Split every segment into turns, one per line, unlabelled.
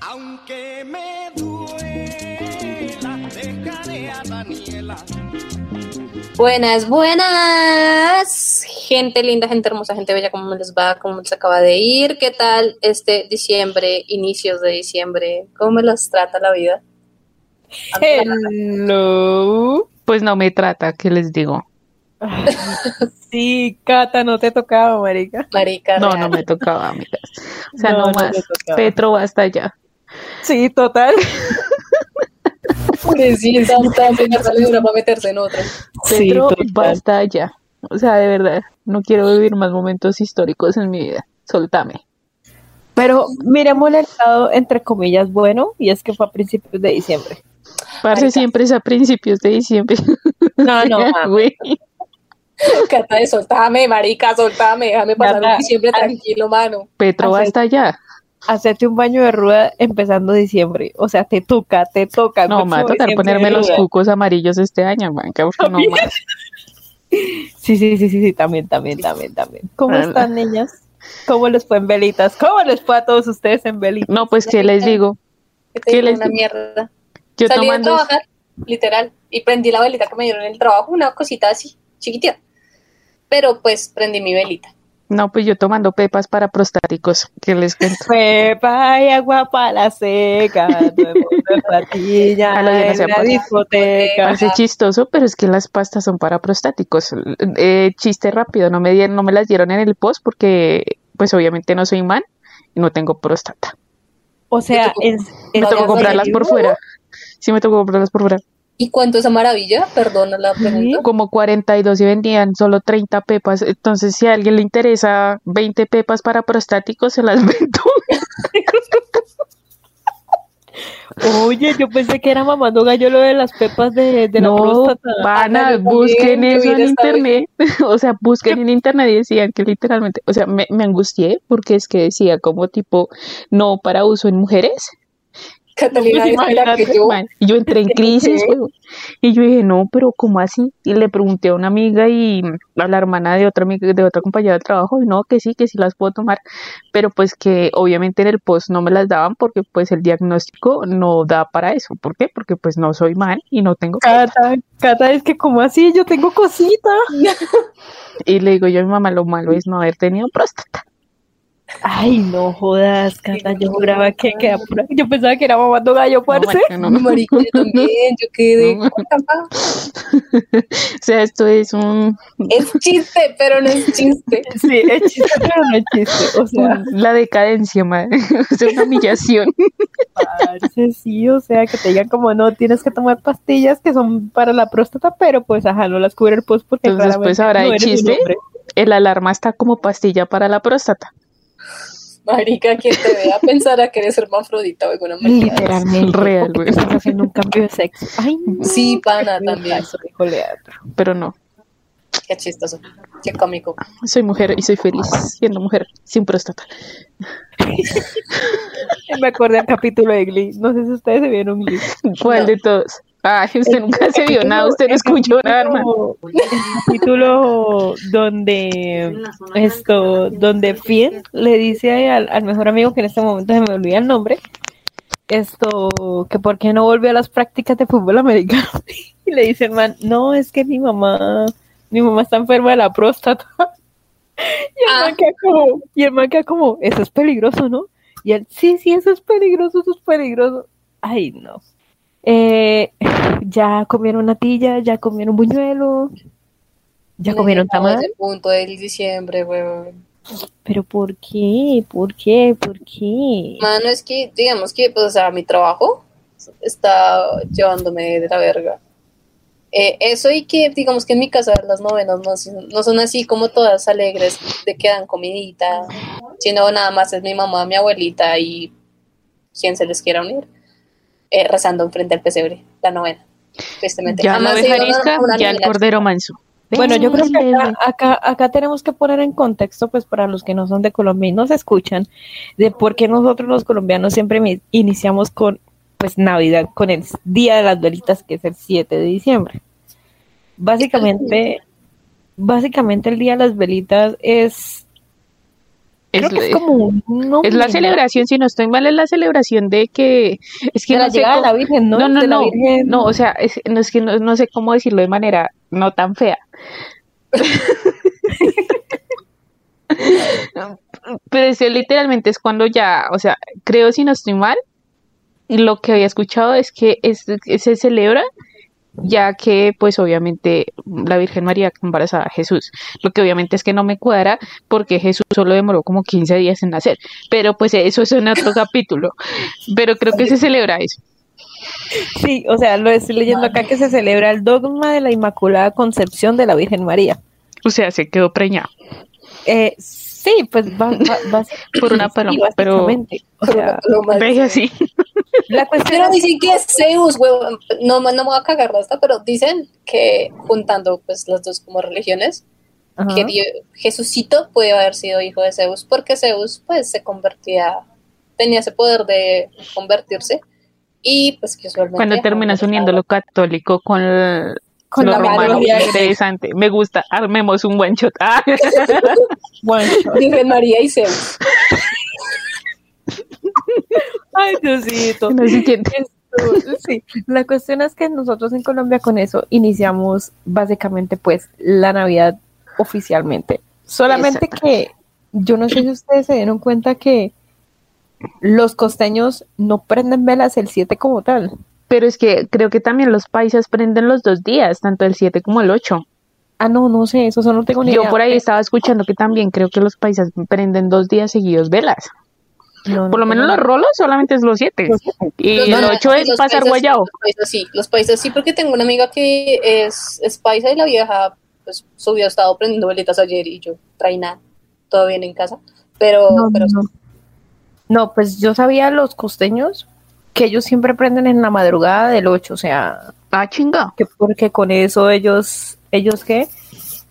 Aunque me duela, dejaré a Daniela.
Buenas, buenas. Gente linda, gente hermosa, gente bella, ¿cómo les va? ¿Cómo les acaba de ir? ¿Qué tal este diciembre, inicios de diciembre? ¿Cómo me los trata la vida?
Hello.
Pues no me trata, ¿qué les digo?
Sí, Cata, no te tocaba, marica.
Marica,
No,
real.
no me tocaba, amigas. O sea,
No,
no,
no
más.
tocaba.
Petro, basta ya.
Sí, total.
Pobrecita, está sale una para meterse en otra.
Sí,
Petro,
total.
basta ya. O sea, de verdad, no quiero vivir más momentos históricos en mi vida. Soltame.
Pero miremos el lado, entre comillas, bueno, y es que fue a principios de diciembre.
Parce siempre es a principios de diciembre.
No, no.
Güey.
Cata de soltame, marica, soltame, déjame pasar
Cata,
un diciembre tranquilo, mano.
Petro,
Hace-
basta ya.
hacerte un baño de ruda empezando diciembre. O sea, te toca, te toca.
No, me va a tocar ponerme los cucos amarillos este año, man. que porque no más.
Sí, sí, sí, sí, sí, también, también, también, también. ¿Cómo
Hola.
están, niñas? ¿Cómo les fue en velitas? ¿Cómo les fue a todos ustedes en velitas?
No, pues, ¿qué les digo? ¿Qué
digo
les
una
digo?
mierda.
Yo
Salí de trabajar, literal, y prendí la velita que me dieron en el trabajo, una cosita así, chiquitita. Pero pues prendí mi velita.
No, pues yo tomando pepas para prostáticos. ¿Qué les cuento?
Pepa y agua para la seca, platilla,
A lo de no
en
sea
la discoteca.
Parece chistoso, pero es que las pastas son para prostáticos. Eh, chiste rápido, no me dieron, no me las dieron en el post porque, pues obviamente no soy man y no tengo próstata.
O sea,
tocó-
es,
Me
No,
tocó comprarlas por fuera. Sí, me tocó comprarlas por fuera.
¿Y cuánto esa maravilla? Perdona la pregunta.
Como 42 y vendían solo 30 pepas. Entonces, si a alguien le interesa 20 pepas para prostáticos, se las vendo.
Oye, yo pensé que era mamando gallo lo de las pepas de, de la próstata.
pana,
Ana, yo
busquen eso en internet. o sea, busquen en internet y decían que literalmente, o sea, me, me angustié porque es que decía como tipo, no para uso en mujeres.
Catalina,
Pues
es la que
imagínate,
yo.
man. Y yo entré en crisis. Y yo dije, no, pero ¿cómo así? Y le pregunté a una amiga y a la hermana de otra amiga, de otra compañera de trabajo, y no, que sí, que sí las puedo tomar. Pero pues que obviamente en el post no me las daban porque pues el diagnóstico no da para eso. ¿Por qué? Porque pues no soy mal y no tengo.
Cata, Cata, es que como así, yo tengo cosita.
Y le digo yo a mi mamá, lo malo es no haber tenido próstata.
Ay, no jodas, Cata, yo juraba que, que Yo pensaba que era mamando gallo,
No,
parce.
no, no.
Marica, yo también, yo quedé.
No. O sea, esto es un
Es chiste, pero no es chiste.
Sí, es chiste, pero no es chiste. O sea,
la decadencia, madre. Es una humillación.
parce, sí, o sea, que te digan como no, tienes que tomar pastillas que son para la próstata, pero pues ajá, no las cubre el post porque
Entonces, pues, ahora
no un
chiste. El alarma está como pastilla para la próstata.
Marica, quien te vea pensará que eres hermafrodita o alguna marica.
Literalmente.
Real, güey.
Estás haciendo un cambio de sexo. Ay, no.
Sí, pana, también.
Pero no,
Qué chistoso. Qué cómico.
soy mujer y soy feliz siendo mujer sin próstata.
Me acordé del capítulo de Glee. No sé si ustedes se vieron Glee.
¿Cuál
No.
de todos? Ay, usted nunca se vio nada, usted no escuchó nada, hermano.
El capítulo donde esto, donde Finn le dice al, al mejor amigo que en este momento se me olvida el nombre, esto, que por qué no volvió a las prácticas de fútbol americano. Y le dice el man, no, es que mi mamá, mi mamá está enferma de la próstata. Y el,
Ah.
man queda como, y el man queda como, eso es peligroso, ¿no? Y él, sí, sí, eso es peligroso, eso es peligroso. Ay, no. Eh, ya comieron natilla, ya comieron buñuelo, ya comieron tamal.
ese punto del diciembre, weón.
Pero ¿por qué? ¿Por qué? ¿Por qué?
Mano, es que, digamos que, pues, o sea, mi trabajo está llevándome de la verga. Eh, eso y que, digamos que en mi casa las novenas no, son- no son así como todas alegres, de que dan comidita, sino nada más es mi mamá, mi abuelita y quien se les quiera unir, eh, rezando enfrente al pesebre, la novena. Tristemente.
Ya la
Jamás he ido a
oveja
una-
arisca,
una
ya el
novena.
cordero manso.
Bueno, yo creo que acá, acá, acá tenemos que poner en contexto, pues para los que no son de Colombia y nos escuchan, de por qué nosotros los colombianos siempre iniciamos con pues Navidad, con el Día de las Velitas, que es el 7 de diciembre. Básicamente, básicamente el Día de las Velitas es Creo
Es,
que es como un
es la celebración, si no estoy mal, es la celebración de que es que
De la
no sé
llegada de
cómo-
la Virgen, ¿no?
no, no,
De
no,
Virgen.
no, o sea, es, no, es que no, no sé cómo decirlo de manera no tan fea. Pero literalmente es cuando ya, o sea, creo si no estoy mal, y lo que había escuchado es que es, que se celebra ya que pues obviamente la Virgen María embarazada a Jesús, lo que obviamente es que no me cuadra porque Jesús solo demoró como 15 días en nacer, pero pues eso es en otro capítulo, pero creo que se celebra eso.
Sí, o sea, lo estoy leyendo acá que se celebra el dogma de la Inmaculada Concepción de la Virgen María.
O sea, se quedó preñada.
Eh, sí, pues va, va- va-
Por una
sí,
paloma, pero-
básicamente. O sea,
Lo más-
Ve así.
la cuestión
Pero dicen que es Zeus, huevón. No, no me voy a cagar esta, pero dicen que juntando pues las dos como religiones,
Ajá.
que Dios- Jesucito puede haber sido hijo de Zeus, porque Zeus pues se convertía, tenía ese poder de convertirse y pues que usualmente...
Cuando terminas uniendo lo católico con, el-
Con
lo
la
romano,
mitología
interesante. Me gusta, armemos un one shot. Ah.
Virgen María y Zeus.
ay, Diosito.
Lo siguiente.
Sí, la cuestión es que nosotros en Colombia con eso iniciamos básicamente pues la Navidad oficialmente. Solamente que yo no sé si ustedes se dieron cuenta que los costeños no prenden velas el 7 como tal.
Pero es que creo que también los paisas prenden los dos días, tanto el 7 como el 8.
Ah, no, no sé, eso no tengo ni
Yo
idea.
por ahí estaba escuchando que también creo que los paisas prenden dos días seguidos velas.
No, no
Por lo menos los rolos solamente es los 7.
Los
Y
Los-
el 8 es pasar guayao.
Los paisas sí, los paisas sí, porque tengo una amiga que es, es paisa y la vieja pues subió, estado prendiendo velitas ayer y yo traí nada, todo bien en casa, pero,
No,
pero
no. No, pues yo sabía los costeños que ellos siempre prenden en la madrugada del 8, o sea,
Ah, chinga.
que porque con eso ellos, ellos qué,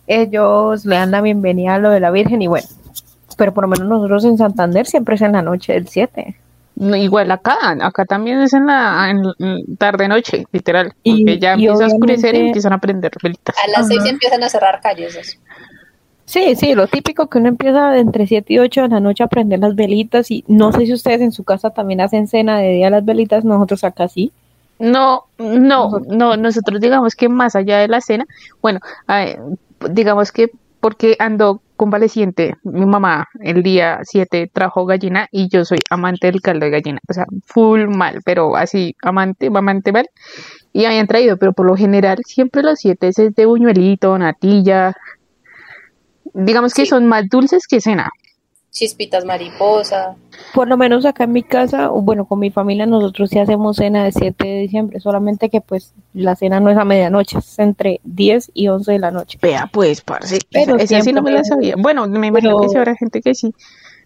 ellos le dan la bienvenida a lo de la Virgen y bueno, pero por lo menos nosotros en Santander siempre es en la noche del 7.
No, igual acá, acá también es en la en, en tarde-noche, literal.
Y-
Porque ya
y
empieza a oscurecer y empiezan a prender velitas.
a las seis
Ajá.
empiezan a cerrar calles. eso.
Sí, sí, lo típico que uno empieza de entre 7 y 8 de la noche a prender las velitas y no sé si ustedes en su casa también hacen cena de día las velitas, nosotros acá sí.
No, no, no, nosotros digamos que más allá de la cena, bueno, eh, digamos que porque ando convaleciente, mi mamá el día 7 trajo gallina y yo soy amante del caldo de gallina, o sea, full mal, pero así, amante, amante mal, y habían traído, pero por lo general siempre los 7 es de buñuelito, natilla, digamos que
Sí.
son más dulces que cena.
Chispitas mariposa.
Por lo menos acá en mi casa, bueno, con mi familia, nosotros sí hacemos cena de 7 de diciembre, solamente que pues la cena no es a medianoche, es entre 10 y 11 de la noche.
Vea pues, parce,
Pero
esa, esa sí no me la sabía. Bueno, me imagino
pero-
que sí habrá gente que sí.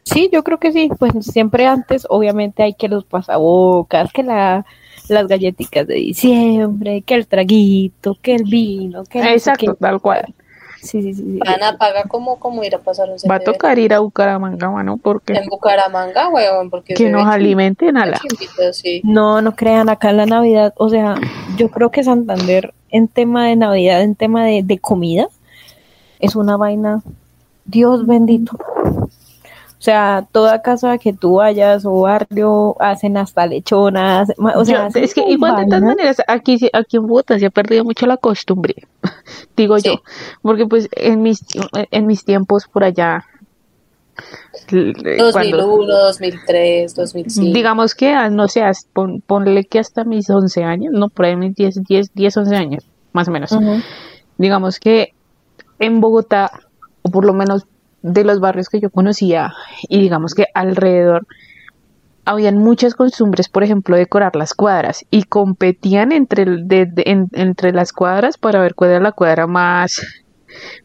Sí, yo creo que sí, pues siempre antes, obviamente hay que los pasabocas, que la, las galletitas de diciembre, que el traguito, que el vino, que no sé
Exacto, tal cual.
Sí, sí, sí. sí.
Ana paga como, como ir a pasar un
Va a tocar ir a Bucaramanga, mano, porque
En Bucaramanga, weón, porque
que nos alimenten a la.
sí.
No, no crean, acá en la Navidad, o sea, yo creo que Santander en tema de Navidad, en tema de, de comida, es una vaina, Dios bendito. O sea, toda casa que tú vayas o barrio hacen hasta lechonas, o sea,
Yo- es que igual de todas maneras aquí sí- aquí en Bogotá se ha perdido mucho la costumbre, digo
Sí.
yo, porque pues en mis en mis tiempos por allá l- cuando
2001, 2003, 2005.
digamos que ah, no sé, pon- ponle que hasta mis 11 años, no por ahí mis 10 10 10 11 años, más o menos. Digamos que en Bogotá, o por lo menos de los barrios que yo conocía, y digamos que alrededor, habían muchas costumbres, por ejemplo, decorar las cuadras, y competían entre, entre las cuadras para ver cuál era la cuadra más,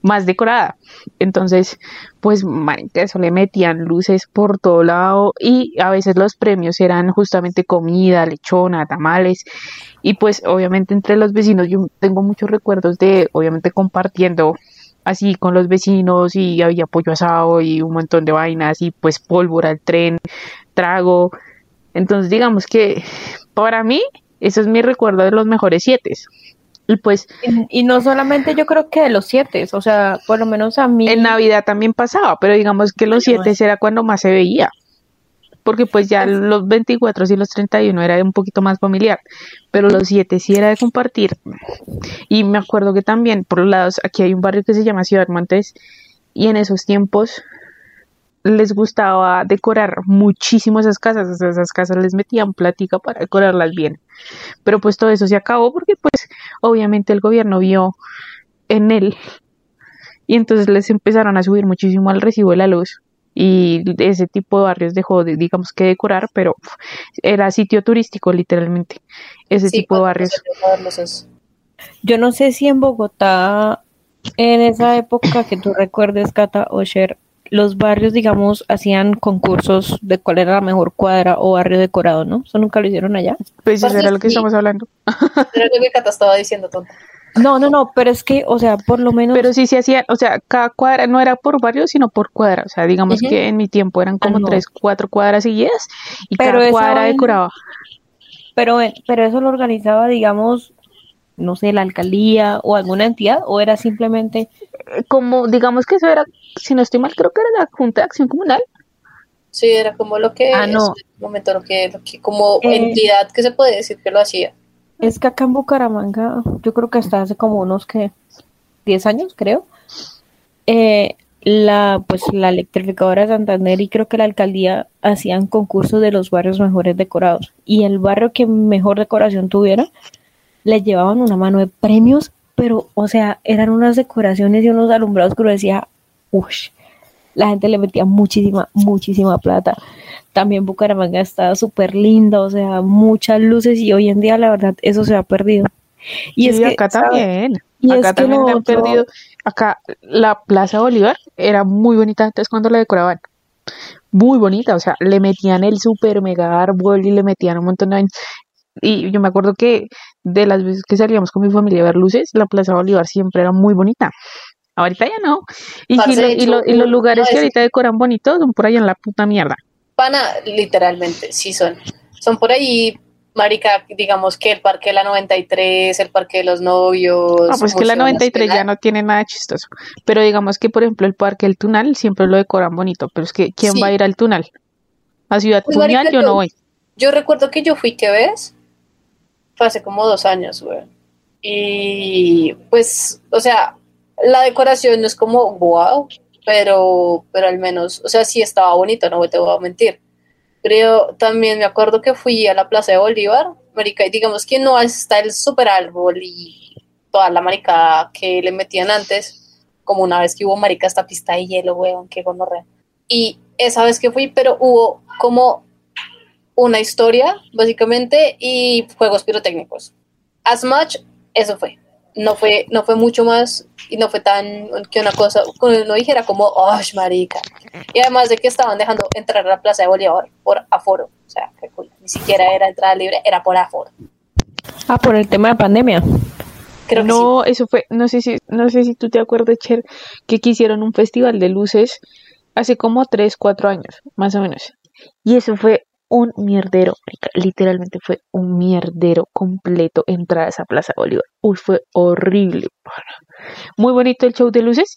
más decorada. Entonces, pues, marica, eso le metían luces por todo lado, y a veces los premios eran justamente comida, lechona, tamales, y pues obviamente entre los vecinos yo tengo muchos recuerdos de obviamente compartiendo así con los vecinos y había pollo asado y un montón de vainas y pues pólvora, el tren, trago. Entonces digamos que para mí eso es mi recuerdo de los mejores siete. Y pues
Y, y no solamente yo creo que de los siete, o sea, por lo menos a mí.
en Navidad también pasaba, pero digamos que los 7 era cuando más se veía. Porque pues ya los 24 y los 31 era un poquito más familiar, pero los 7 sí era de compartir. Y me acuerdo que también, por los lados, aquí hay un barrio que se llama Ciudad Montes, y en esos tiempos les gustaba decorar muchísimo esas casas, esas casas les metían plática para decorarlas bien. Pero pues todo eso se acabó porque pues obviamente el gobierno vio en él y entonces les empezaron a subir muchísimo al recibo de la luz y ese tipo de barrios dejó de, digamos que decorar, pero uf, era sitio turístico literalmente, ese
Sí,
tipo de barrios.
Yo no sé si en Bogotá, en esa época que tú recuerdes, Cata Osher, los barrios, digamos, hacían concursos de cuál era la mejor cuadra o barrio decorado, ¿no? Eso nunca lo hicieron allá.
Pues eso
Parce,
era lo que
sí.
estamos hablando.
Era lo que Cata estaba diciendo, tonta.
No, no, no, pero es que, o sea, por lo menos.
Pero sí se hacían, o sea, cada cuadra no era por barrio, sino por cuadra. O sea, digamos que en mi tiempo eran como
Ah, no.
tres, cuatro cuadras seguidas y
Pero
cada cuadra
vaina-
decoraba.
Pero, pero eso lo organizaba, digamos, no sé, la alcaldía o alguna entidad, o era simplemente.
Como, digamos que eso era, si no estoy mal, creo que era la Junta de Acción Comunal.
Sí, era como lo que
Ah, no.
en momento lo que, lo que como
Eh.
entidad que se puede decir que lo hacía.
Es que acá en Bucaramanga, yo creo que hasta hace como unos que 10 años, creo, eh, la pues la electrificadora de Santander y creo que la alcaldía hacían concursos de los barrios mejores decorados. Y el barrio que mejor decoración tuviera le llevaban una mano de premios, pero o sea, eran unas decoraciones y unos alumbrados que uno decía, uff, la gente le metía muchísima, muchísima plata. También Bucaramanga está súper linda, o sea, muchas luces y hoy en día la verdad eso se ha perdido. Y
Y
es que,
acá también.
Y
acá
es que
también
lo
le han
otro-
perdido. Acá la Plaza Bolívar era muy bonita antes cuando la decoraban. Muy bonita, o sea, le metían el super mega árbol y le metían un montón de. Y yo me acuerdo que de las veces que salíamos con mi familia a ver luces, la Plaza Bolívar siempre era muy bonita. Ahorita ya no. Y,
Parce,
lo- y, lo-
hecho,
y los lugares que ahorita decoran bonitos son por allá en la puta mierda.
Pana, literalmente, sí son. Son por ahí, marica, digamos que el Parque de la 93, el Parque de los Novios.
No, pues que la
Museo
93 ya no tiene nada chistoso. Pero digamos que, por ejemplo, el Parque El Tunal siempre lo decoran bonito. Pero es que, ¿quién
Sí.
va a ir al Tunal? A Ciudad
Pues,
Tunal
marica,
yo
yo-
no voy.
Yo recuerdo que yo fui, ¿qué ves? Fue hace como dos años, güey. Y pues, o sea, la decoración no es como wow, pero, pero al menos, o sea, sí estaba bonito, no te voy a mentir. Creo, también me acuerdo que fui a la Plaza de Bolívar, marica, y digamos que no está el super árbol y toda la marica que le metían antes, como una vez que hubo marica esta pista de hielo, weón, que gonorrea. Y esa vez que fui, pero hubo como una historia, básicamente, y juegos pirotécnicos. As much, eso fue. No fue, no fue mucho más y no fue tan que una cosa, que uno dijera como, oh, marica. Y además de que estaban dejando entrar a la Plaza de Bolívar por aforo. O sea, cool. Ni siquiera era entrada libre, era por aforo.
Ah, por el tema de pandemia.
Creo que sí.
No, eso fue, no sé si, no sé si tú te acuerdas, Cher, que quisieron un festival de luces hace como 3, 4 años, más o menos. Y eso fue un mierdero, literalmente fue un mierdero completo entrar a esa Plaza Bolívar. Uy, fue horrible. Muy bonito el show de luces,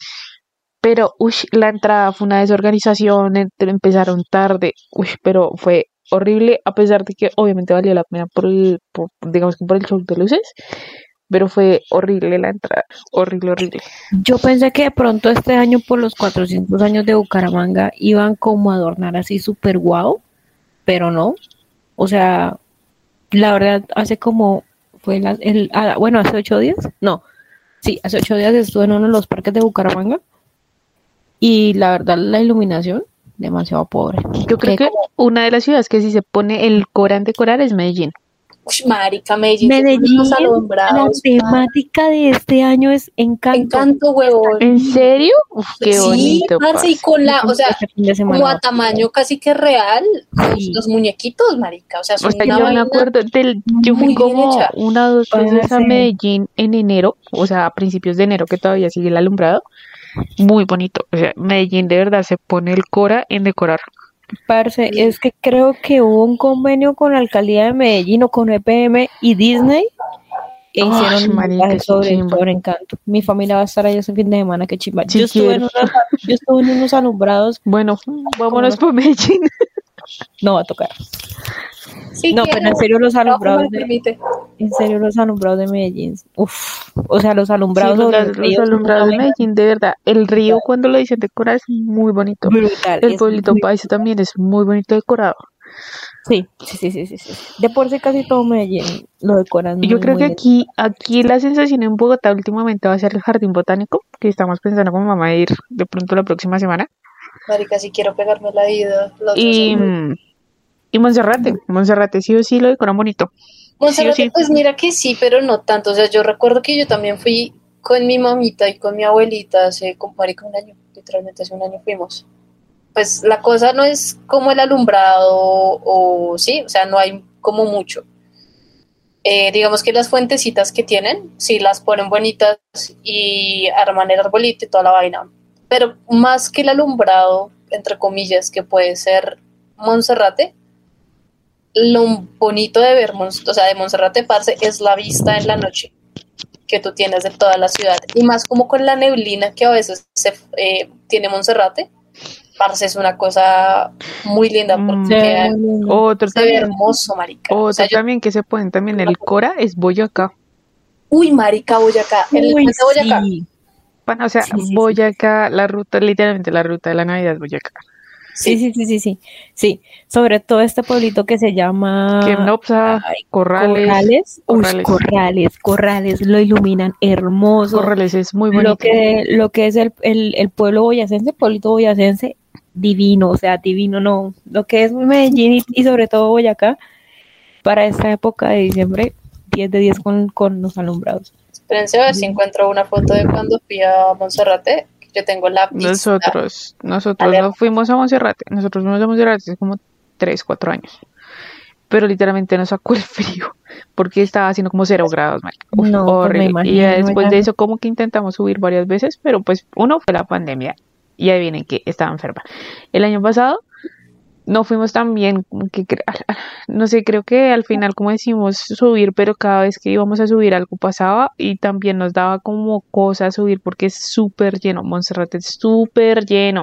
pero uy, la entrada fue una desorganización, empezaron tarde, uy, pero fue horrible, a pesar de que obviamente valió la pena por el, digamos que por el show de luces, pero fue horrible la entrada, horrible, horrible.
Yo pensé que de pronto este año por los 400 años de Bucaramanga iban como a adornar así súper guau, pero no. O sea, la verdad, hace como, fue la- el, ah, bueno, hace ocho días, no, sí, hace ocho días estuve en uno de los parques de Bucaramanga y la verdad la iluminación, demasiado pobre.
Yo creo
Que
que una de las ciudades que sí se pone el Cora en decorar es Medellín.
Uy, marica, Medellín.
Medellín,
los
la
alumbrados,
temática de este año es encanto.
Encanto, huevón.
¿En serio? Uf, qué
sí,
bonito.
parce, y con la, o sea,
Este
como a tamaño casi que real, los,
Sí.
los muñequitos, marica. O sea, son
O sea,
una
yo me acuerdo del, yo fui como
hecha.
una o dos veces a. Medellín en enero, o sea, a principios de enero que todavía sigue el alumbrado. Muy bonito. O sea, Medellín de verdad se pone el Cora en decorar.
Parce, es que creo que hubo un convenio con la alcaldía de Medellín o con EPM y Disney e hicieron un
marica,
sobre, sobre encanto. Mi familia va a estar ahí ese fin de semana, qué chimba. Yo, estuve en unos, yo estuve en unos alumbrados,
Bueno, vámonos por Medellín.
no va a tocar.
Sí,
No,
quiero.
pero en serio los alumbrados de, en serio los alumbrados de Medellín, uf, o sea, los alumbrados
Sí, los, los
son
alumbrados de Medellín, de verdad. El río, cuando lo dicen decorar, es muy bonito.
brutal.
El pueblito paisa también es muy bonito decorado.
Sí, sí, sí, sí, sí. De por sí casi todo Medellín lo decoran
Yo
muy,
creo
muy
que
bien.
aquí, aquí la sensación en Bogotá últimamente va a ser el jardín botánico, que estamos pensando con mamá ir de pronto la próxima semana.
Marica, si quiero pegarme la ida. la otra
Y,
semana.
Y Monserrate, Monserrate sí o sí lo decoran bonito.
Monserrate, pues mira que sí, pero no tanto. O sea, yo recuerdo que yo también fui con mi mamita y con mi abuelita hace, como un año. Literalmente hace un año fuimos. Pues la cosa no es como el alumbrado o sí, o sea, no hay como mucho. Eh, digamos que las fuentecitas que tienen, sí las ponen bonitas y arman el arbolito y toda la vaina. Pero más que el alumbrado, entre comillas, que puede ser Monserrate, lo bonito de ver, o sea, de Monserrate Parce es la vista en la noche que tú tienes de toda la ciudad. Y más como con la neblina que a veces se, eh, tiene Monserrate, Parce es una cosa muy linda
Mm.
porque
lindo.
Otro
se ve
también,
hermoso, marica.
otro
O sea, yo-
también que se pueden también el Cora es Boyacá.
uy, marica, Boyacá. El
Uy,
Boyacá.
sí.
Bueno, o sea,
Sí, sí, sí.
Boyacá, la ruta, literalmente la ruta de la Navidad es Boyacá.
Sí, sí, sí, sí, sí. Sí, sobre todo este pueblito que se llama
Quemnopsa,
ay,
Corrales.
Corrales. Uy,
Corrales.
Corrales, Corrales, lo iluminan hermoso.
Corrales es muy bonito.
Lo que, lo que es el, el, el pueblo boyacense, pueblito boyacense, divino, o sea, divino, no. Lo que es Medellín y, y sobre todo Boyacá, para esta época de diciembre, 10 de 10 con, con los alumbrados.
Espérense a ver si encuentro una foto de cuando fui a Monserrate. Yo tengo la vista.
Nosotros, nosotros
Alerta.
no fuimos a Monserrate, nosotros fuimos a Monserrate hace como 3, 4 años. Pero literalmente nos sacó el frío, porque estaba haciendo como 0 grados, marica. Uf,
No, pues
horrible.
imagino,
y después de eso como que intentamos subir varias veces, pero pues uno fue la pandemia y ahí vienen que estaba enferma. El año pasado no fuimos tan bien, que no sé, creo que al final como decimos subir, pero cada vez que íbamos a subir algo pasaba y también nos daba como cosa subir porque es súper lleno, Monserrate es súper lleno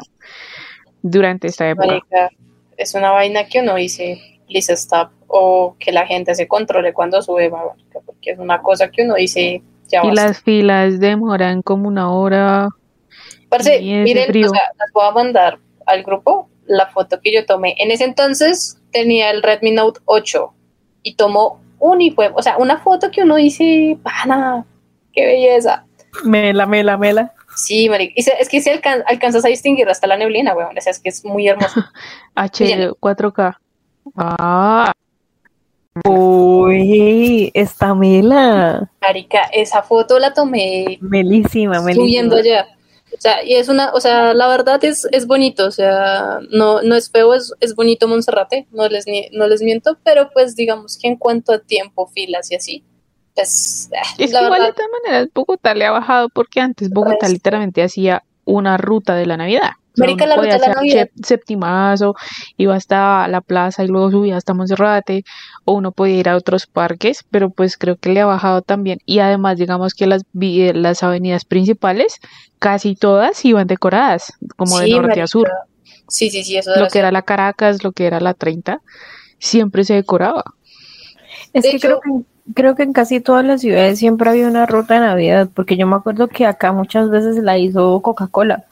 durante esta época.
Marica, es una vaina que uno dice, please stop, o que la gente se controle cuando sube, marica, porque es una cosa que uno dice, ya
Y las filas demoran como una hora.
Parce, miren, o sea, les voy a mandar al grupo la foto que yo tomé. En ese entonces tenía el Redmi Note 8 y tomó un y fue, o sea, una foto que uno dice, pana, qué belleza.
Mela, mela, mela.
Sí, marica. Y se- es que si alcan- alcanzas a distinguir hasta la neblina, weón. O sea, es que es muy hermoso.
H 4K. Ah,
Uy, esta mela.
Marica, esa foto la tomé
Melísima, melísima.
subiendo allá. O sea, y es una, o sea, la verdad es, es bonito, o sea, no, no es feo, es, es bonito Monserrate, no les, no les miento, pero pues digamos que en cuanto a tiempo, filas y así, pues, ah,
es que
la
igual de todas maneras Bogotá le ha bajado porque antes Bogotá
Resto.
literalmente hacía una ruta de la Navidad.
Marica, la
podía
ruta de la
hacer
Navidad.
sep- Septimazo, iba hasta la plaza y luego subía hasta Monserrate, o uno podía ir a otros parques, pero pues creo que le ha bajado también. Y además, digamos que las, eh, las avenidas principales, casi todas iban decoradas, como de norte
marica.
a sur.
Sí, sí, sí, eso
Lo que
ser.
era la Caracas, lo que era la 30, siempre se decoraba.
Es
De
que
hecho-
creo que creo que en casi todas las ciudades siempre había una ruta de Navidad, porque yo me acuerdo que acá muchas veces la hizo Coca-Cola.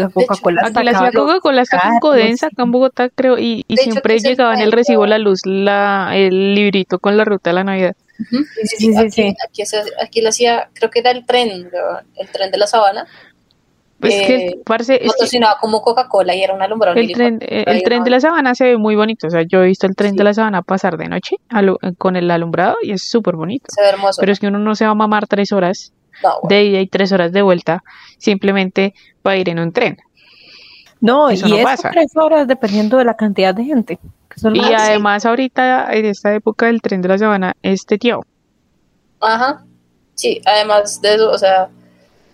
Sea,
hecho,
Coca-Cola
Aquí la Coca-Cola hasta con Codensa, acá en Bogotá, creo, y, y
De hecho,
siempre
se
llegaba en el recibo de la luz la, el librito con la ruta de la Navidad.
Ujú.
Sí, sí, sí,
aquí,
sí.
Aquí, lo hacía, creo que era el tren, el tren de la sabana,
Pues
Eh,
que, parce, es que
patrocinaba como Coca-Cola y era un alumbrado.
el tren, eh, el tren de la sabana se ve muy bonito, o sea, yo he visto el tren
Sí.
de la sabana pasar de noche con el alumbrado y es súper bonito.
Se ve hermoso.
Pero es que uno no se va a mamar tres horas
no,
de ida y tres horas de vuelta simplemente para ir en un tren.
No,
Eso
y
no
es
pasa.
tres horas dependiendo de la cantidad de gente. que son
Y
sí.
además ahorita, en esta época del tren de la sabana, es teteado.
Ajá. Sí, además de eso, o sea,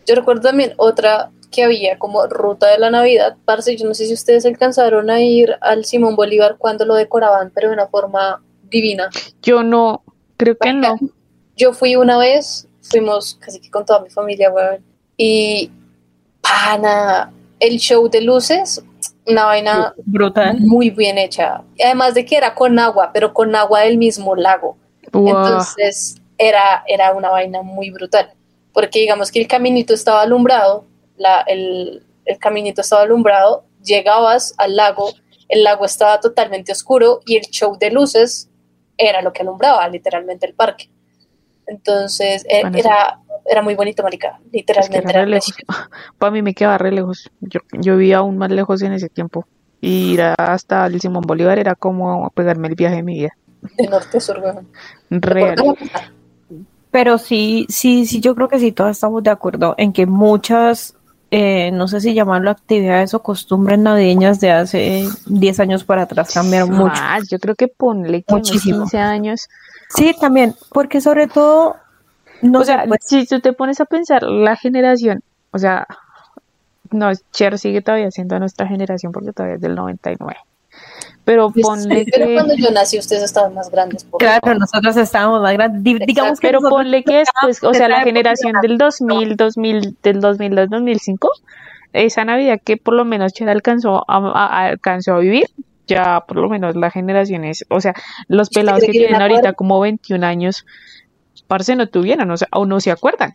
yo recuerdo también otra que había como ruta de la Navidad. Parce, yo no sé si ustedes alcanzaron a ir al Simón Bolívar cuando lo decoraban, pero de una forma divina.
Yo no, creo que no.
Yo fui una vez, fuimos casi que con toda mi familia, weón. Y, pana, el show de luces, una vaina
Brutal.
muy bien hecha. Además de que era con agua, pero con agua del mismo lago.
Wow.
Entonces era, era una vaina muy brutal. Porque digamos que el caminito estaba alumbrado, la, el, el caminito estaba alumbrado, llegabas al lago, el lago estaba totalmente oscuro y el show de luces era lo que alumbraba literalmente el parque. Entonces
Bueno, eso-
era, era muy bonito, marica.
Es que
Literalmente
era
era
lejos. Para mí me quedaba re lejos. Yo, yo vivía aún más lejos en ese tiempo. Y ir hasta el Simón Bolívar era como pegarme el viaje de mi vida.
de norte a sur, weón.
Real.
Pero sí, sí, sí, yo creo que sí, todos estamos de acuerdo en que muchas, eh, no sé si llamarlo actividades o costumbres navideñas de hace 10 años para atrás cambiaron mucho.
Más, yo creo que ponle que
Muchísimo.
15 años.
Sí, también, porque sobre todo, no
o
sé,
sea,
pues,
si tú te pones a pensar la generación, o sea, no, Cher sigue todavía siendo nuestra generación porque todavía es del 99. Pero ponle
Pero
que...
cuando yo nací, ustedes estaban más grandes. por
claro, nosotros estábamos más grandes. Di- Digamos que
Pero ponle que después, o sea, la generación del 2000, 2000, del 2002, 2005, esa Navidad que por lo menos Cher alcanzó a, a- alcanzó a vivir, ya por lo menos la generación es, o sea, los
¿Usted
pelados que tienen ahorita como 21 años, parce, no tuvieron, o sea, o no se acuerdan.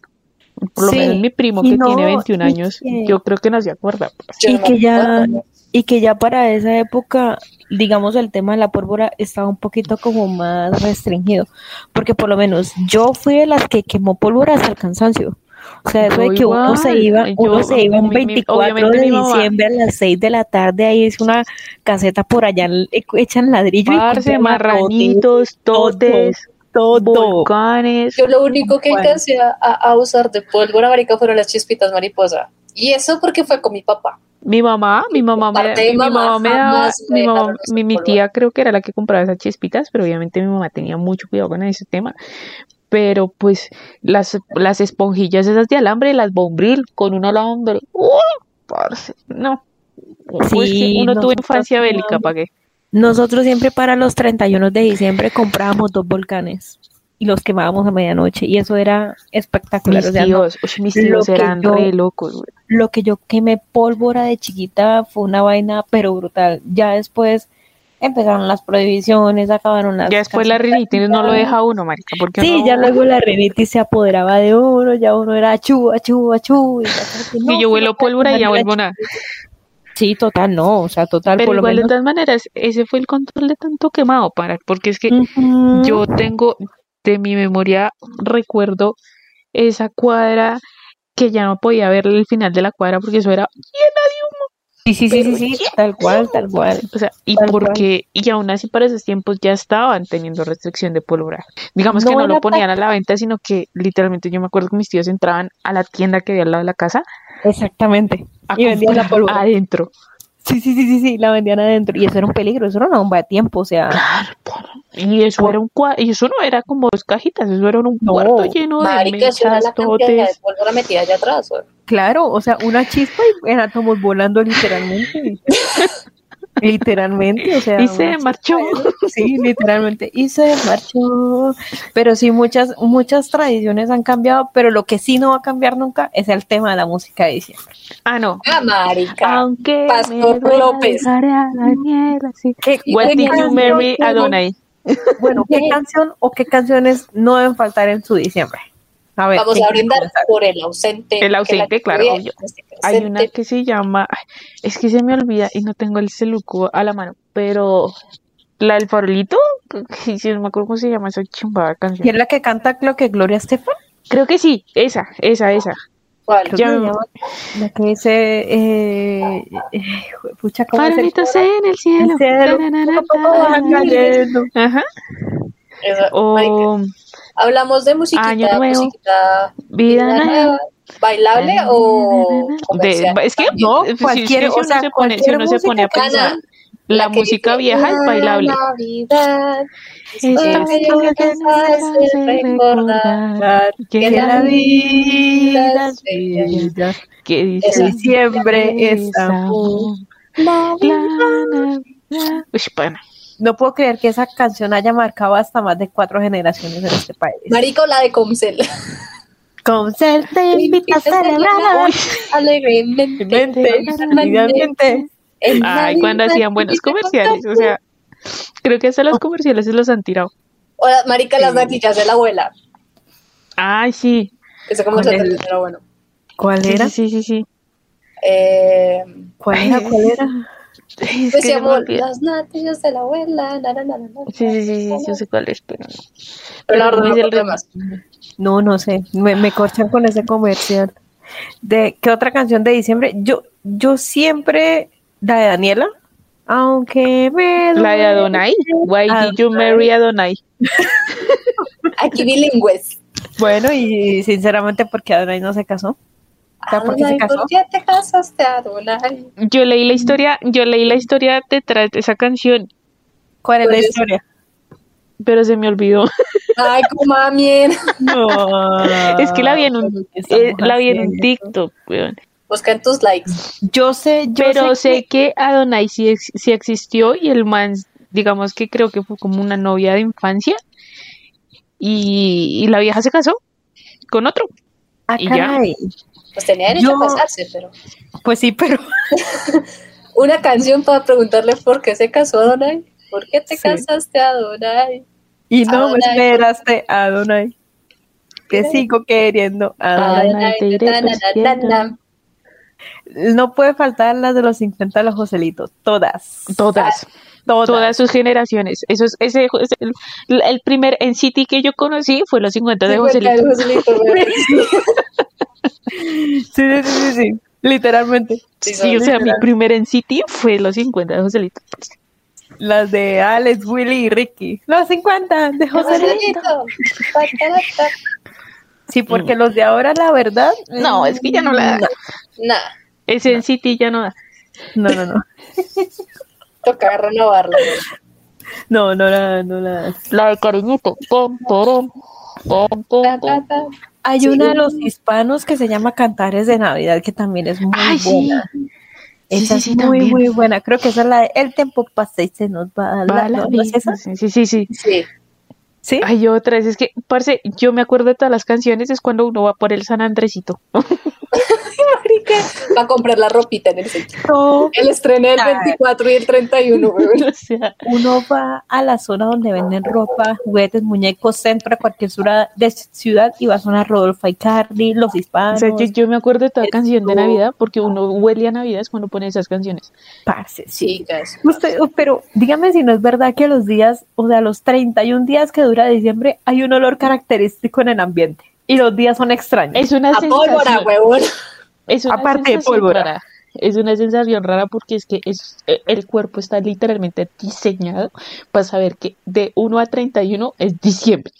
Por lo
Sí,
menos mi primo que
no,
tiene 21
y
años,
que-
yo creo que no se acuerda. pues.
Y que ya y que ya para esa época digamos el tema de la pólvora estaba un poquito como más restringido porque por lo menos yo fui de las que quemó pólvora hasta el cansancio o sea eso de que uno se iba uno
yo-
se iba un
mi- mi-
24
obviamente
de diciembre a las 6 de la tarde ahí es una caseta por allá le echan ladrillo y
Parce,
compran
marranitos, totes,
todo,
volcanes.
Yo lo único que
Bueno.
alcancé a, a usar de pólvora marica fueron las chispitas mariposa. Y eso porque fue con mi papá.
Mi mamá, mi mamá me, mi
mamá
me daba, mi mamá, mi, mi
polvo.
tía creo que era la que compraba esas chispitas, pero obviamente mi mamá tenía mucho cuidado con ese tema. Pero pues las, las esponjillas esas de alambre, las bombril con un alambre, ¡uh! parce, no. Pues
Sí,
que uno tuvo infancia bélica, ¿para qué?
Nosotros siempre para los 31 de diciembre comprábamos dos volcanes y los quemábamos a medianoche y eso era espectacular.
Mis
o sea, no-
tíos, uy, mis tíos eran
yo-
re locos, güey.
lo que yo quemé pólvora de chiquita fue una vaina pero brutal. Ya después empezaron las prohibiciones, acabaron las
Ya después la rinitis no lo deja uno, marica, porque
Sí, ya luego la rinitis se apoderaba de uno, ya uno era achú, achú, achú. Y,
y
no,
yo vuelo pólvora y ya vuelvo nada.
Sí, total, no, o sea, total,
Pero
por lo
igual de
menos.
todas maneras, ese fue el control de tanto quemado, para, porque es que
Ujú.
yo tengo de mi memoria, recuerdo esa cuadra que ya no podía ver el final de la cuadra porque eso era
Sí, sí, sí, sí, sí, tal cual, tal cual.
O sea, y
Tal cual.
porque, y aún así para esos tiempos ya estaban teniendo restricción de pólvora. Digamos que
No
lo ponían a la venta, sino que literalmente yo me acuerdo que mis tíos entraban a la tienda que había al lado de la casa
Exactamente.
a
Y vendían la pólvora.
adentro.
Sí, sí, sí, sí, sí, la vendían adentro. Y eso era un peligro, eso era una bomba de tiempo, o sea.
Claro, y eso
Por-
era un cua- y eso no era como dos cajitas, eso era un
No,
cuarto lleno de
Marica,
mechas,
la de pólvora metida allá atrás.
Claro, o sea, una chispa y eran átomos volando literalmente. literalmente, o sea.
Y se marchó.
Sí, literalmente. Y se marchó. Pero sí, muchas, muchas tradiciones han cambiado, pero lo que sí no va a cambiar nunca es el tema de la música de diciembre.
Ah, no.
Ah, marica.
Aunque
Pastor
me
López.
a la niebla, sí.
¿Qué-
What
qué
did you marry Adonai?
Bueno, ¿qué canción o qué canciones no deben faltar en su diciembre? A ver,
Vamos
¿quién
a brindar por el ausente.
El ausente, claro, obvio.
este
Hay una que se llama, es que se me olvida y no tengo el celuco a la mano, pero la del farolito, si no me acuerdo cómo se llama esa chimbada
¿Quién
canción.
es la que canta creo que Gloria Estefan?
Creo que sí, esa, esa, esa.
¿Cuál?
Ya
que
me-
la que dice eh, eh, pucha, ¿cómo es el
Farolitos en el cielo.
El cielo,
tararara, tararara. Ajá.
Marica,
O
Hablamos de musiquita,
Año Nuevo.
musiquita
vida
vida
nueva.
nueva, bailable o
De- es que
No,
si- si- si,
o
uno
sea,
se pone, si uno se pone a pensar, la, música
dice,
vieja es
"La
bailable.
Navidad,
Esta
es
vida
bello que
nos
hace
hace
recordar
recordar
Que
que
la
la
vida
es bella.
bella,
que
que
dice
diciembre es amor.
La. Uy.
No puedo creer que esa canción haya marcado hasta más de cuatro generaciones en este país.
Marico, la de Comcel.
Con ser te invita a celebrar
Alegremente.
Ay, cuando hacían buenos comerciales, o sea, creo que hasta los comerciales se los han tirado.
Hola, marica, las natillas de la abuela.
Ay, sí.
Ese comercial era bueno.
¿Cuál
Sí,
era?
sí, sí, sí.
Eh,
¿Cuál era? ¿Cuál era?
Es
pues
que olvido.
Las natillas de la abuela. na, na, na, na, na.
Sí, sí, sí, sí, yo sé cuál es, pero no.
Pero la verdad
no el
más.
No, no sé. Me, me corchan con ese comercial. ¿De qué otra canción de diciembre? Yo, yo siempre, la de Daniela, aunque me
La de. Adonai. Why did you marry Adonai?
Aquí bilingües.
Bueno, y sinceramente, porque Adonai no se casó? Sea, ¿por qué se
Adonai,
casó?
¿por qué te casaste, Adonai?
Yo leí la historia, yo leí la historia detrás de esa canción,
¿Cuál es la historia?
pero se me olvidó.
Ay, como mami.
No.
Es que la vi en un,
¿Qué
eh, la vi en un? TikTok, weón.
Busca en tus likes.
Yo sé, yo
Pero
sé
sé que Adonai sí, sí existió y el man, digamos que creo que fue como una novia de infancia y, y la vieja se casó con otro.
Ah,
y ya.
Pues tenía derecho
Yo-
a casarse, pero.
Pues sí, pero
Una canción para preguntarle por qué se casó Adonai. ¿Por qué te
Sí.
casaste, Adonai?
y no me
Adonai.
esperaste, Adonai. Te sigo queriendo, Adonai.
Te
na.
No puede faltar las de los 50 de los Joselitos, todas.
Todas,
Todas.
todas sus generaciones. Eso es, ese es el, el primer NCT que yo conocí fue los 50 de
Sí,
Joselito.
cuenta el Joselito.
Sí, sí, sí, sí, sí, literalmente.
Sí,
Sí, o sea, mi primer NCT fue los 50 de Joselito.
Las de Alex, Willy y Ricky. Los 50 de Joselito. Sí, porque los de ahora, la verdad.
No, es que ya no la da.
Nada,
Ese NCT ya no da.
No, no, no.
toca renovarlo. güey.
No, no la, no la.
La de cariñito. Pom, porom, pom, pom, pom.
Hay
Sí.
una de los hispanos que se llama Cantares de Navidad, que también es muy
Ay,
buena.
Sí,
Esa
sí,
es
sí,
muy,
también.
muy buena. Creo que esa es la de El tiempo pasa y se nos va la,
Va la
¿no? ¿No es
vida.
esa?
Sí, sí, sí, sí.
Sí.
¿Sí?
Hay otras, es que, parce, yo me acuerdo de todas las canciones, es cuando uno va por el San Andresito.
Marica, Va a comprar la ropita en el centro.
No,
El estreno del
Ay.
24 y el 31, güey.
o sea,
uno va a la zona donde venden ropa, juguetes, muñecos, centro a cualquier ciudad, de ciudad y va a zona Rodolfo Icardi, los
o
hispanos,
sea, yo, yo me acuerdo de toda
Esto-
canción de Navidad porque uno huele a Navidad es cuando pone esas canciones.
parce, sí.
Chicas.
Usted, pero dígame si no es verdad que los días, o sea, los 31 días que dura diciembre, hay un olor característico en el ambiente. Y los días son extraños.
Es una
A pólvora, huevón.
Es una
Aparte de pólvora.
rara. Es una sensación rara porque es que es, eh, el cuerpo está literalmente diseñado para saber que de 1 a 31 es diciembre.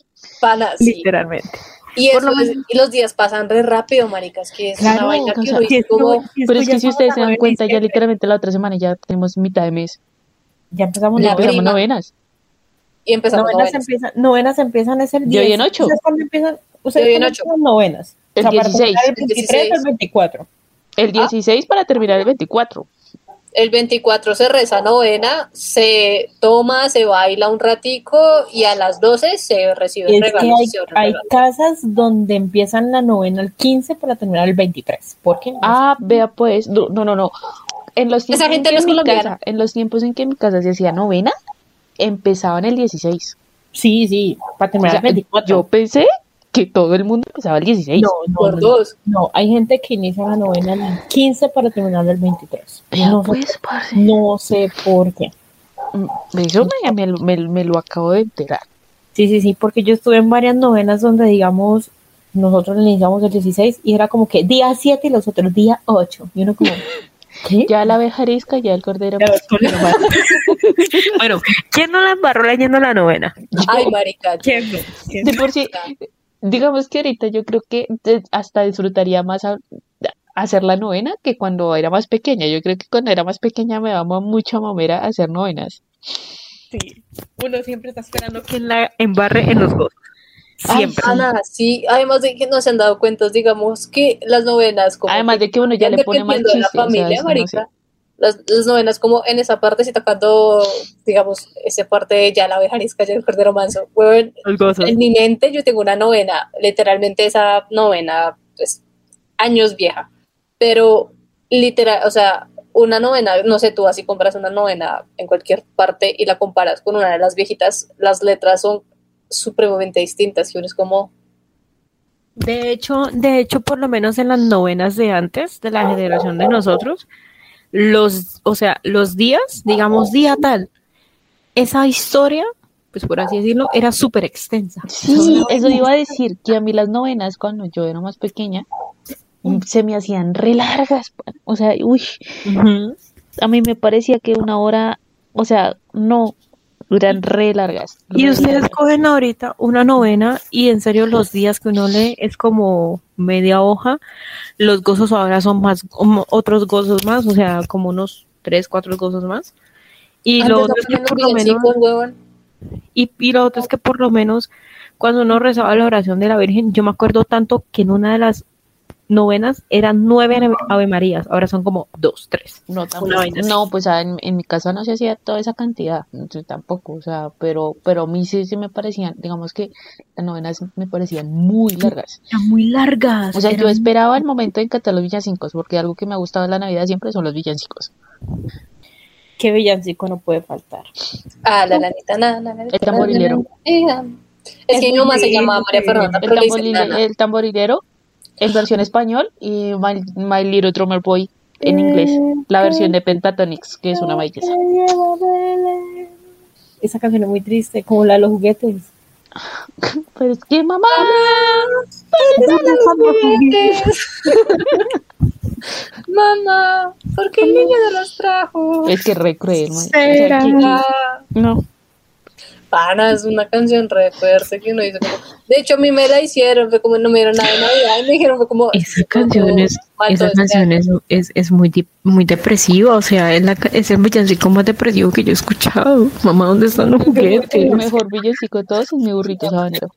Sí.
Literalmente.
Y,
Por
eso
lo
es- y los días pasan re rápido, maricas, que es
Claro,
una vaina
o
que
sea,
uno dice como...
Pero es que si ustedes se dan cuenta, ya literalmente la otra semana ya tenemos mitad de mes.
Ya empezamos
Ya empezamos novenas.
Y empezamos
novenas,
novenas.
empiezan, novenas empiezan es el
Yo
10.
vi en ocho.
¿Ustedes cuándo empiezan? ¿Ustedes
Yo en
novenas?
El
para
16.
terminar El
El
23
16.
el 24.
El 16 para terminar el 24.
El 24 se reza novena, se toma, se baila un ratico y a las 12 se reciben
Es que
regalos.
hay, casas donde empiezan la novena el 15 para terminar el 23. ¿Por qué?
Ah, vea pues, no, no, no. En los tiempos
Esa gente
en que
no es
mi
colombiana.
casa, en los tiempos en que en mi casa se hacía novena, empezaban el 16.
Sí, sí, para
O
terminar
sea,
el 24.
yo pensé que todo el mundo empezaba el 16.
no, no,
Por
no,
dos.
no, hay gente que inicia la novena el 15 para terminar el 23.
Vea,
No, sé,
pues, parce.
no sé por qué.
Mm, Eso me, me- me- me lo acabo de enterar.
Sí, sí, sí, porque yo estuve en varias novenas donde, digamos, nosotros iniciamos el 16 y era como que día 7 y los otros día 8. Y uno como, ¿qué?
Ya la abeja arisca, ya el cordero.
Ya, bueno, ¿quién no la embarró leyendo la novena?
Ay, marica.
¿Quién no? ¿Quién
De por sí, digamos que ahorita yo creo que de- hasta disfrutaría más a- hacer la novena que cuando era más pequeña. Yo creo que cuando era más pequeña me daba mucha mamera hacer novenas.
Sí. Uno siempre está esperando que la embarre en los dos.
Ay,
Siempre.
Ana, sí, además de que no se han dado cuenta, digamos que las novenas como
Además
que
de que uno ya le pone más
dependiendo de la
chiste, o sea,
familia,
no
marica.
sé.
Las, las novenas como en esa parte, si tocando, digamos, esa parte de ya la oveja arisca, ya el cordero manso,
gozos.
en mi mente yo tengo una novena, literalmente esa novena, pues, años vieja, pero literal, o sea, una novena, no sé, tú así compras una novena en cualquier parte y la comparas con una de las viejitas, las letras son supremamente distintas y uno es como,
De hecho, de hecho, por lo menos en las novenas de antes, de la generación de nosotros, los, o sea, los días, digamos día tal, esa historia, pues por así decirlo, era súper extensa.
Sí, eso iba a decir, que a mí las novenas cuando yo era más pequeña se me hacían re largas. O sea, uy, a mí me parecía que una hora, o sea, no, eran re largas.
Y ustedes
largas.
cogen ahorita una novena y en serio los días que uno lee es como media hoja. Los gozos ahora son más, como otros gozos más, o sea, como unos tres, cuatro gozos más. Y lo otro es que por lo menos,
huevón.
y, y lo otro es que por lo menos cuando uno rezaba la oración de la Virgen, yo me acuerdo tanto que en una de las novenas eran nueve Ave- Marías, ahora son como dos, tres.
No,
Una
tampoco. No, pues ah, en, en mi casa no se hacía toda esa cantidad, yo tampoco, o sea, pero, pero a mí sí, sí me parecían, digamos que las novenas me parecían muy largas.
Eran muy largas.
O sea, yo esperaba el momento en cantar los villancicos, porque algo que me ha gustado de la Navidad siempre son los villancicos.
Qué villancico no puede faltar.
Ah, la lanita, na, na, na,
El tamborilero.
na. Es que mi mamá se llamaba María Fernanda,
el tamborilero en versión español y My, My Little Drummer Boy en inglés. La versión de Pentatonix, que es una belleza.
Esa canción es muy triste, como la de los juguetes.
Pero es que mamá,
Mamá, ¿por qué el niño no los trajo?
es que re cruel, man. O sea,
Será.
que-
Ah,
no.
Pana, es una canción re fuerte que uno dice como... De hecho, a mí me la hicieron, fue como no me dieron nada de Navidad y me dijeron fue como...
Esa canción es, esa
este
canción es, es, es muy, muy depresiva, o sea, es, la, es el villancico más depresivo que yo he escuchado. Mamá, ¿dónde están los juguetes?
El mejor villancico de todos es mi burrito sabanero.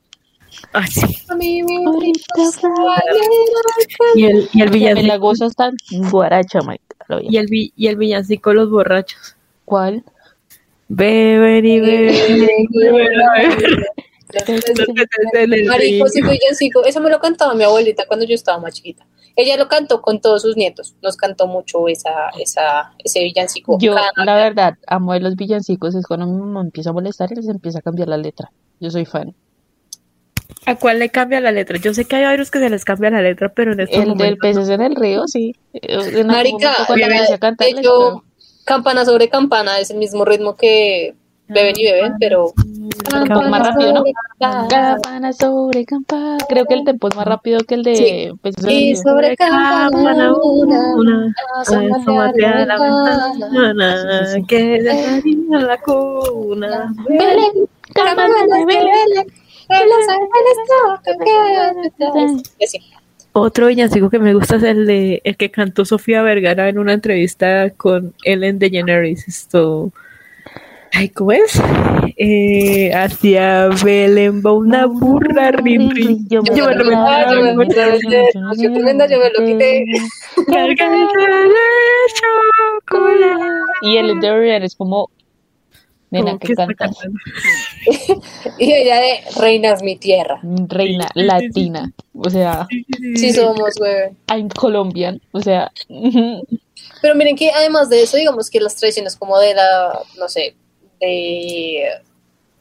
Sí.
A mí me bonito
Y el, y el
Me la
villancico,
gozo hasta guaracha, Mike.
Y el, vi- y el villancico Los Borrachos.
¿Cuál?
Beber y beber.
Eso me lo cantaba mi abuelita cuando yo estaba más chiquita. Ella lo cantó con todos sus nietos. Nos cantó mucho esa, esa, ese villancico.
Yo,
Cada
la verdad, amo de los villancicos. Es cuando mi mamá empieza a molestar y les empieza a cambiar la letra. Yo soy fan.
¿A cuál le cambia la letra? Yo sé que hay varios que se les cambia la letra, pero en estos
El del peces en el río, sí. En
Marica, de hecho, campana sobre campana es el mismo ritmo que beben y beben, pero
Campana
más rápido, ¿no?
sobre campana.
Sobre campana. Creo que el tempo es más rápido que el de
Sí.
en el
Y sobre campana una,
una,
asómate a la ventana.
que desayuna la cuna.
Belén, campana Belén, que los ángeles tocan. Y así.
Otro villancico que me gusta es el de el que cantó Sofía Vergara en una entrevista con Ellen DeGeneres. Esto, ay, ¿cómo es? Eh, hacia Belén va una burra, rin, rin.
Yo
me lo
yo me lo metí, yo tremenda, yo me lo quité.
Cargada de chocolate.
Y el de es como, nena, que cantas?
Y ella de Reina es mi tierra.
Reina latina. O sea,
Sí somos, güey.
I'm Colombian. O sea,
Pero miren que además de eso, digamos que las tradiciones como de la, no sé, de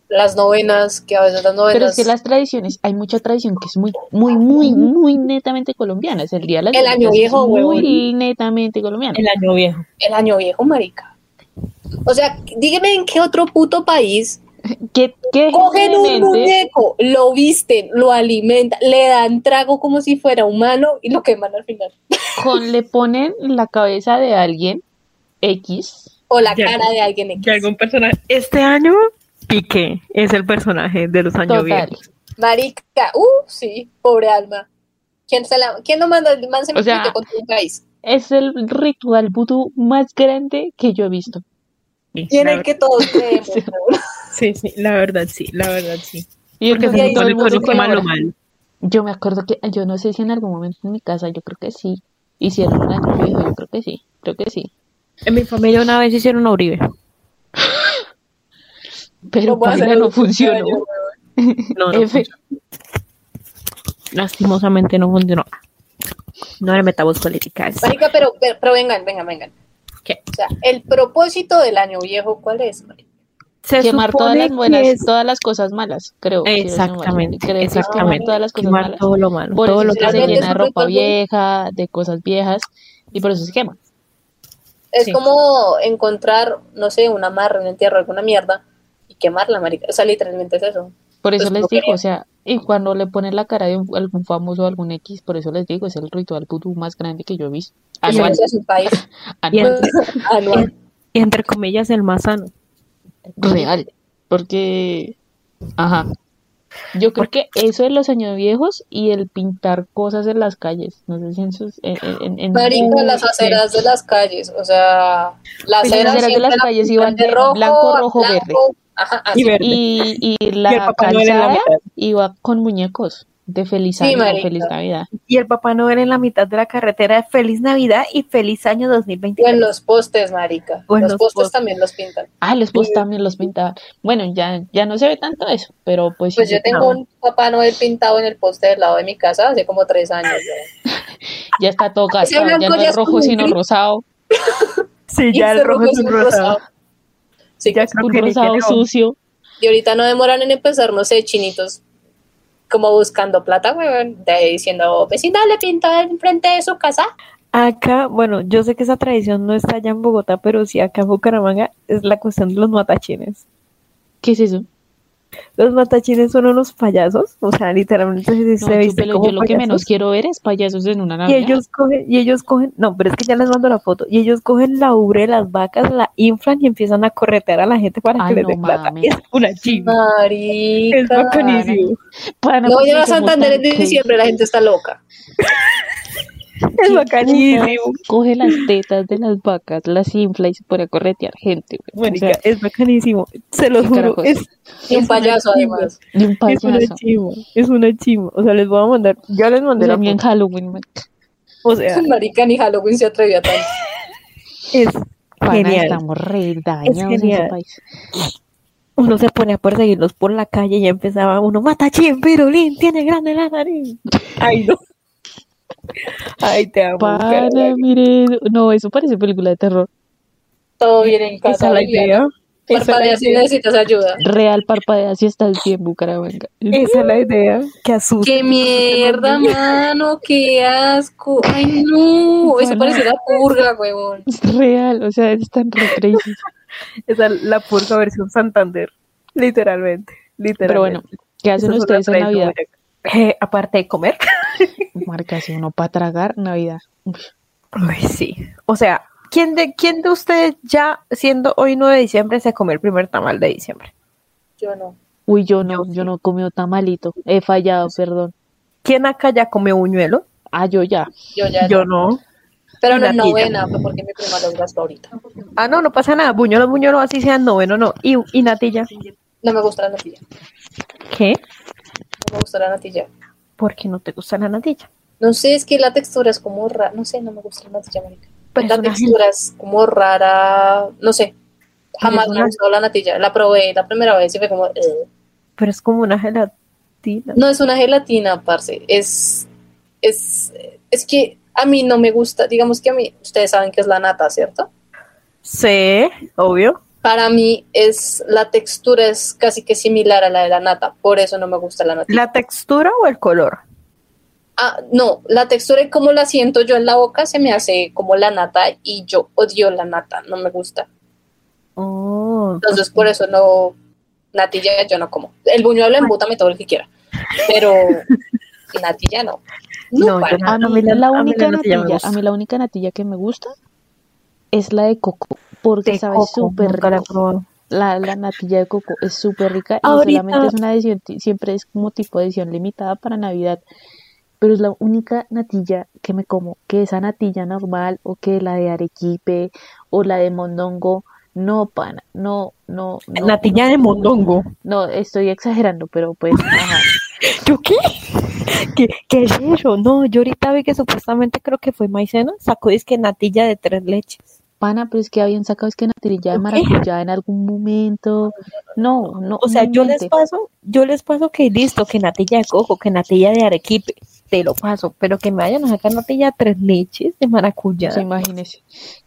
las novenas, que a veces las novenas...
pero es que las tradiciones, hay mucha tradición que es muy, muy, muy, muy netamente colombiana. Es el día de las
El año viejo,
es Muy netamente colombiano.
El año viejo.
El año viejo, marica. O sea, dígame en qué otro puto país
Que, que
cogen un muñeco, lo visten, lo alimentan, le dan trago como si fuera humano y lo queman al final.
con, le ponen la cabeza de alguien X.
O la cara de alguien X.
Que algún personaje. Este año, Piqué es el personaje de los años
Total.
viejos.
Marica, uh, sí, pobre alma. ¿Quién, se la, ¿quién lo mandó? El man se
O sea,
metió con tu país.
Es el ritual vudú más grande que yo he visto.
Sí,
Y en
la
el que todos creemos.
Sí. Sí, sí, la verdad sí, la verdad sí.
Y
Porque
yo,
se
todo el mundo
que malo.
Yo me acuerdo que, yo no sé si en algún momento en mi casa, yo creo que sí, hicieron un año viejo, yo creo que sí, creo que sí.
En mi familia una vez hicieron una Uribe.
Pero
¿Cómo hacer
Paila no
un
funcionó.
No, no
F.
Lastimosamente no funcionó. No le metamos políticas.
Marica, pero, pero, pero vengan, vengan, vengan.
¿Qué?
O sea, el propósito del año viejo, ¿cuál es?
Se
Quemar todas las buenas,
es-
todas las cosas malas, creo.
Exactamente,
Creo que quemar
exactamente.
todas las cosas
Quemar
malas.
todo lo malo,
Por
todo
eso
lo que
se llena de ropa vieja, de cosas viejas, y por eso se quema.
Es
Sí.
como encontrar, no sé, una amarre, un entierro, alguna mierda y quemarla, marica. O sea, literalmente es eso.
Por eso
Pues
les digo,
quería.
o sea, y cuando le ponen la cara de un- algún famoso o algún X, por eso les digo, es el ritual vudú más grande que yo he visto.
Y
Anual.
Y,
anual,
en-
anual.
y entre comillas el más sano.
real. Porque, ajá. Yo creo que eso de los años viejos y el pintar cosas en las calles, no sé si en sus... En, en, en-
Marica, las aceras de las calles, o sea, las
Pues las
aceras,
aceras de las
la
calles iban
de rojo,
blanco, rojo, verde.
Ajá, así.
Y verde.
y, y
Y el
la
Papá Noel en la
calzada
mitad.
iba con muñecos de feliz
Sí,
año,
marica.
feliz Navidad.
Y el Papá Noel en la mitad de la carretera de Feliz Navidad y Feliz Año
O
2023.
en los postes, marica. Los,
los
postes
postes.
también los pintan.
Ah, los posts también los pintaban. Bueno, ya, ya no se ve tanto eso, pero pues,
Pues
sí,
yo tengo un Papá Noel pintado en el poste del lado de mi casa hace como tres años. ya.
ya está todo gastado, ya no es rojo sino
gris.
rosado,
Sí,
Y
ya el rojo es un rosado.
Sí,
Ya
pues,
creo
un
que
rosado sucio.
Y ahorita no demoran en empezar, no sé, chinitos como buscando plata, weón, de ahí diciendo, vecina le pintó enfrente de su casa.
Acá, bueno, yo sé que esa tradición no está allá en Bogotá, pero sí acá en Bucaramanga es la cuestión de los matachines.
¿Qué es eso?
Los matachines son unos payasos, o sea, literalmente se, se
No,
visten
chúpelo,
como
yo lo que
payasos.
menos quiero ver es payasos en una
Y
Navidad.
ellos cogen, y ellos cogen, no, pero es que ya les mando la foto, y ellos cogen la ubre de las vacas, la inflan y empiezan a corretear a la gente para
Ay,
que les
no
dé plata.
mames.
Es una chimba.
Marica.
Es bacanísimo.
Pana,
No
porque
vayan a Santander
tan
en diciembre, la gente está loca.
Es bacanísimo.
Coge las tetas de las vacas, las infla y se pone a corretear gente. güey. O
Marica,
sea,
es bacanísimo. Se lo
¿qué
juro. Es,
Y un payaso, además.
de un
Es una
payaso.
chimba. Es una chimba. O sea, les voy a mandar. Ya les mandé la
en
foto.
Halloween, man.
O sea,
Marica, ni Halloween se atrevió a tanto.
es
Pana,
genial.
estamos re dañados en ese país.
Uno se pone a perseguirlos por la calle y ya empezaba uno, mata chien, pirulín, tiene grande la nariz. Ay, no. Ay, te amo.
Mire, no, eso parece película de terror.
Todo bien en
Esa
casa.
es la idea. Esa es la
Parpadea si
idea.
necesitas ayuda.
Real parpadea si estás bien, Bucaramanga.
Esa es la idea. Que asusta.
¡Qué mierda, mano! ¡Qué asco! ¡Ay, no! Eso parece una purga, huevón.
Es real, o sea, están re crazy.
Esa es la purga versión Santander. Literalmente. Literalmente.
Pero bueno, ¿qué hacen
es
ustedes en Navidad?
Eh, aparte de comer.
Marca, si uno para tragar Navidad.
Ay, sí. O sea, ¿quién de, ¿quién de ustedes ya, siendo hoy 9 de diciembre, se come el primer tamal de diciembre?
Yo no.
Uy, yo no, yo no he comido tamalito. He fallado, perdón.
¿Quién acá ya come buñuelo?
Ah, yo ya.
Yo ya
Yo
no.
no.
Pero no
natilla.
novena, porque mi prima gastó ahorita.
Ah, no, no pasa nada. Buñuelo, buñuelo, así sean noveno, no. Y, y natilla.
No me gusta la natilla.
¿Qué?
No me gusta la natilla.
¿Por qué no te gusta la natilla?
No sé, es que la textura es como rara. No sé, no me gusta la natilla, marica.
Pero
la textura es como rara. No sé. Jamás me ha gustado la natilla. La probé la primera vez y fue como. "Ugh".
Pero es como una gelatina.
No es una gelatina, parce. Es. Es. Es que a mí no me gusta. Digamos que a mí. Ustedes saben que es la nata, ¿cierto?
Sí, obvio.
Para mí es. La textura es casi que similar a la de la nata. Por eso no me gusta la natilla.
¿La textura o el color?
Ah, no, la textura y como la siento yo en la boca se me hace como la nata y yo odio la nata, no me gusta.
Oh,
Entonces por eso no, natilla yo no como. El buñuelo embútame todo el que quiera, pero natilla no.
No, yo.
A
A
mí,
la-
la
a mí la
única
natilla me
natilla,
gusta.
a mí la única natilla que me gusta es la de coco, porque
de
sabe súper
la
rico. La, la natilla de coco es súper rica y
Ahorita-
solamente es una edición, siempre es como tipo de edición limitada para Navidad. Pero es la única natilla que me como, que esa natilla normal o que la de arequipe o la de mondongo, no pana, no, no, no.
natilla
no,
de mondongo.
No, estoy exagerando, pero pues, ajá.
¿Yo qué? ¿Qué, ¿Qué es eso? No, yo ahorita vi que supuestamente creo que fue maicena, sacó es que natilla de tres leches.
Pana, pero es que habían sacado es que natilla de maracuyá en algún momento. No, no.
O sea,
no
yo les paso, yo les paso que listo, que natilla de coco, que natilla de arequipe, te lo paso, pero que me vayan a sacar natilla de tres leches de maracuyá.
Sí, imagínese.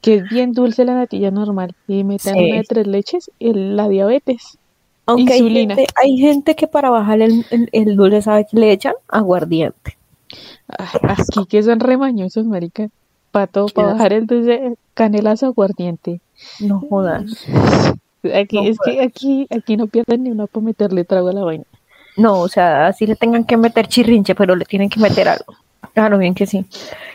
Que es bien dulce la natilla normal. Y metan
Sí.
una de tres leches, el- la diabetes.
Aunque hay
insulina.
gente, hay gente que para bajar el, el, el dulce, ¿sabe que le echan? Aguardiente.
Ah, Aquí que son remañosos, marica. Para todo, para bajar el dulce, canelazo aguardiente.
No jodas.
Aquí,
No
es que aquí, aquí no pierden ni una para meterle trago a la vaina.
No, o sea, así le tengan que meter chirrinche, pero le tienen que meter algo. Claro, bien que sí.